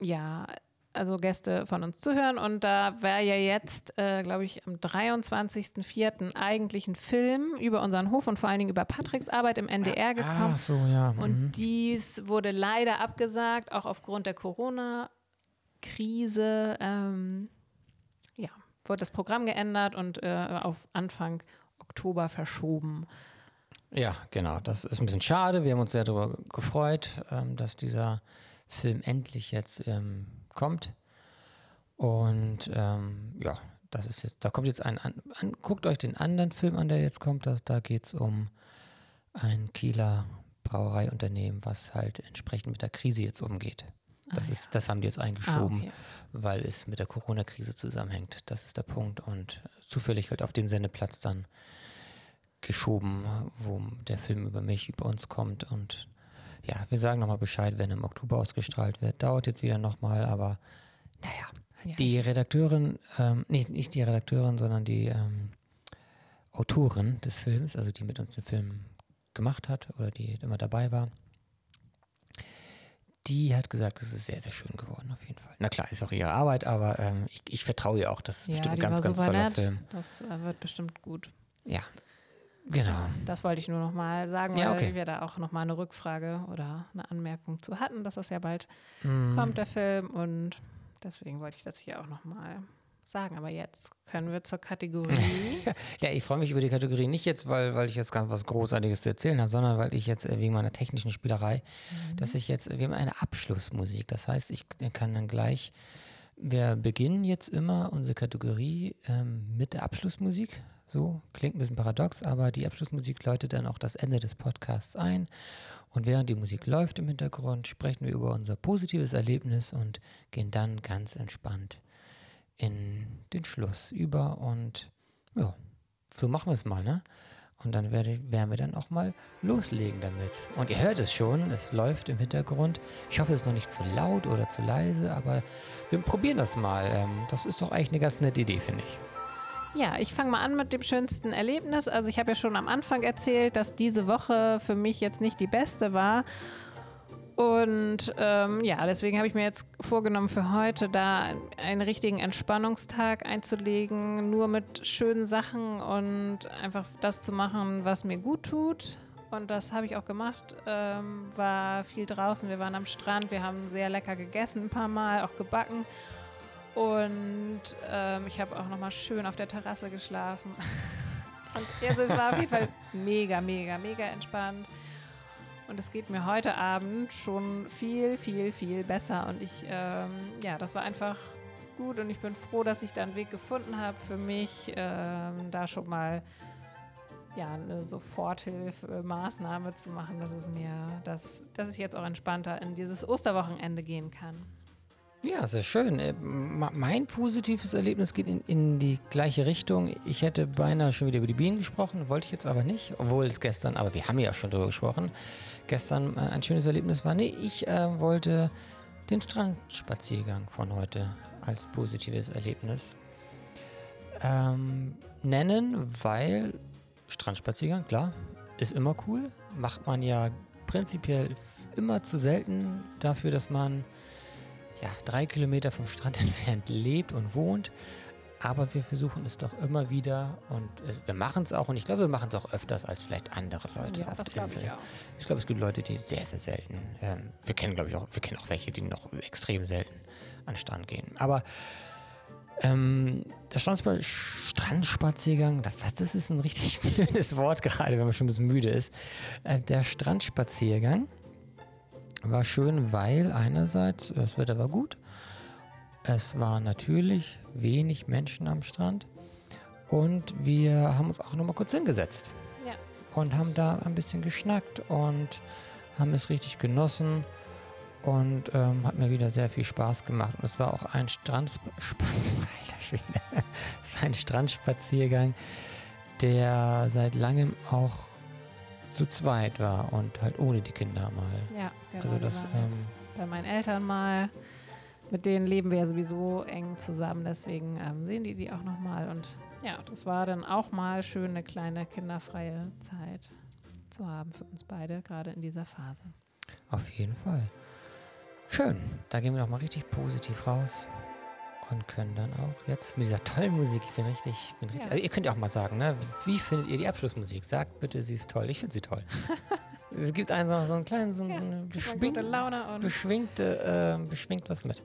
ja, also Gäste von uns zuhören und da wäre ja jetzt, äh, glaube ich, am 23.04. eigentlich ein Film über unseren Hof und vor allen Dingen über Patricks Arbeit im NDR gekommen. Ach so, ja. mhm. Und dies wurde leider abgesagt, auch aufgrund der Corona-Krise. Ähm, ja, wurde das Programm geändert und äh, auf Anfang Oktober verschoben. Ja, genau. Das ist ein bisschen schade. Wir haben uns sehr darüber gefreut, ähm, dass dieser Film endlich jetzt ähm, kommt. Und ähm, ja, das ist jetzt, da kommt jetzt ein, an, an, guckt euch den anderen Film an, der jetzt kommt. Da, da geht es um ein Kieler Brauereiunternehmen, was halt entsprechend mit der Krise jetzt umgeht. Das, Ah, ist, das haben die jetzt Ah, eingeschoben, okay. weil es mit der Corona-Krise zusammenhängt. Das ist der Punkt. Und zufällig halt auf den Sendeplatz dann geschoben, wo der Film über mich, über uns kommt. Und ja, wir sagen nochmal Bescheid, wenn im Oktober ausgestrahlt wird. Dauert jetzt wieder nochmal, aber naja. Ja. Die Redakteurin, ähm, nicht, nicht die Redakteurin, sondern die ähm, Autorin des Films, also die mit uns den Film gemacht hat oder die immer dabei war, die hat gesagt, es ist sehr, sehr schön geworden, auf jeden Fall. Na klar, ist auch ihre Arbeit, aber ähm, ich, ich vertraue ihr auch, das ist Ja, bestimmt ein ganz, ganz toller nett. Film. Das äh, wird bestimmt gut. Ja, genau. Das wollte ich nur noch mal sagen, Ja, weil okay. wir da auch noch mal eine Rückfrage oder eine Anmerkung zu hatten, dass das ja bald Mhm. kommt, der Film. Und deswegen wollte ich das hier auch noch mal sagen. Aber jetzt können wir zur Kategorie. Ja, ich freue mich über die Kategorie nicht jetzt, weil, weil ich jetzt ganz was Großartiges zu erzählen habe, sondern weil ich jetzt äh, wegen meiner technischen Spielerei, dass ich jetzt, wir haben eine Abschlussmusik. Das heißt, ich kann dann gleich, wir beginnen jetzt immer unsere Kategorie ähm, mit der Abschlussmusik. So, klingt ein bisschen paradox, aber die Abschlussmusik läutet dann auch das Ende des Podcasts ein. Und während die Musik läuft im Hintergrund, sprechen wir über unser positives Erlebnis und gehen dann ganz entspannt in den Schluss über und ja, so machen wir es mal, ne? Und dann werde, werden wir dann auch mal loslegen damit. Und ihr hört es schon, es läuft im Hintergrund. Ich hoffe, es ist noch nicht zu laut oder zu leise, aber wir probieren das mal. Ähm, das ist doch eigentlich eine ganz nette Idee, finde ich. ja, ich fange mal an mit dem schönsten Erlebnis. Also ich habe ja schon am Anfang erzählt, dass diese Woche für mich jetzt nicht die beste war. Und ähm, ja, deswegen habe ich mir jetzt vorgenommen, für heute da einen richtigen Entspannungstag einzulegen, nur mit schönen Sachen und einfach das zu machen, was mir gut tut. Und das habe ich auch gemacht. Ähm, war viel draußen, wir waren am Strand, wir haben sehr lecker gegessen, ein paar Mal, auch gebacken. Und ähm, ich habe auch nochmal schön auf der Terrasse geschlafen. also es war auf jeden Fall mega, mega, mega entspannt. Und es geht mir heute Abend schon viel, viel, viel besser. Und ich, ähm, ja, das war einfach gut und ich bin froh, dass ich da einen Weg gefunden habe für mich, ähm, da schon mal ja, eine Soforthilfemaßnahme zu machen, dass es mir, dass, dass ich jetzt auch entspannter in dieses Osterwochenende gehen kann. Ja, sehr schön. Äh, Mein positives Erlebnis geht in, in die gleiche Richtung. Ich hätte beinahe schon wieder über die Bienen gesprochen, wollte ich jetzt aber nicht, obwohl es gestern, aber wir haben ja schon darüber gesprochen, gestern äh, ein schönes Erlebnis war. Nee, ich äh, wollte den Strandspaziergang von heute als positives Erlebnis ähm, nennen, weil Strandspaziergang, klar, ist immer cool. Macht man ja prinzipiell immer zu selten dafür, dass man ja, drei Kilometer vom Strand entfernt lebt und wohnt. Aber wir versuchen es doch immer wieder und es, wir machen es auch und ich glaube, wir machen es auch öfters als vielleicht andere Leute Ja, auf der Insel. ich. Ich glaube, es gibt Leute, die sehr, sehr selten. Ähm, wir kennen, glaube ich, auch, wir kennen auch welche, die noch extrem selten an den Strand gehen. Aber ähm, der Strandspa Strandspaziergang, das, was, das ist ein richtig blödes Wort gerade, wenn man schon ein bisschen müde ist. Äh, der Strandspaziergang war schön, weil einerseits das Wetter war gut. Es waren natürlich wenig Menschen am Strand. Und wir haben uns auch nochmal kurz hingesetzt Ja. und haben da ein bisschen geschnackt und haben es richtig genossen und ähm, hat mir wieder sehr viel Spaß gemacht. Und es war auch ein Strandspaziergang, es war ein Strandspaziergang, der seit langem auch zu zweit war und halt ohne die Kinder mal. Ja, genau. Also das, ähm, bei meinen Eltern mal. Mit denen leben wir ja sowieso eng zusammen, deswegen ähm, sehen die die auch nochmal. Und ja, das war dann auch mal schön, eine kleine kinderfreie Zeit zu haben für uns beide, gerade in dieser Phase. Auf jeden Fall. Schön. Da gehen wir noch mal richtig positiv raus und können dann auch jetzt mit dieser tollen Musik, ich bin richtig, ich bin richtig Ja. also ihr könnt ja auch mal sagen, ne? Wie findet ihr die Abschlussmusik? Sagt bitte, sie ist toll. Ich finde sie toll. es gibt einen so, so einen kleinen, so, Ja, so eine beschwing, gute Laune und beschwingte, äh, beschwingt was mit.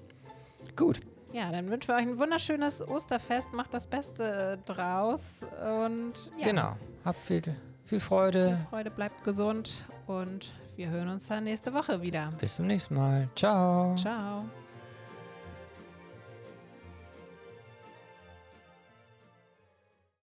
Gut. ja, dann wünschen wir euch ein wunderschönes Osterfest. Macht das Beste draus und ja, Genau. Habt viel, viel viel Freude. Freude, bleibt gesund und wir hören uns dann nächste Woche wieder. Bis zum nächsten Mal. Ciao. Ciao.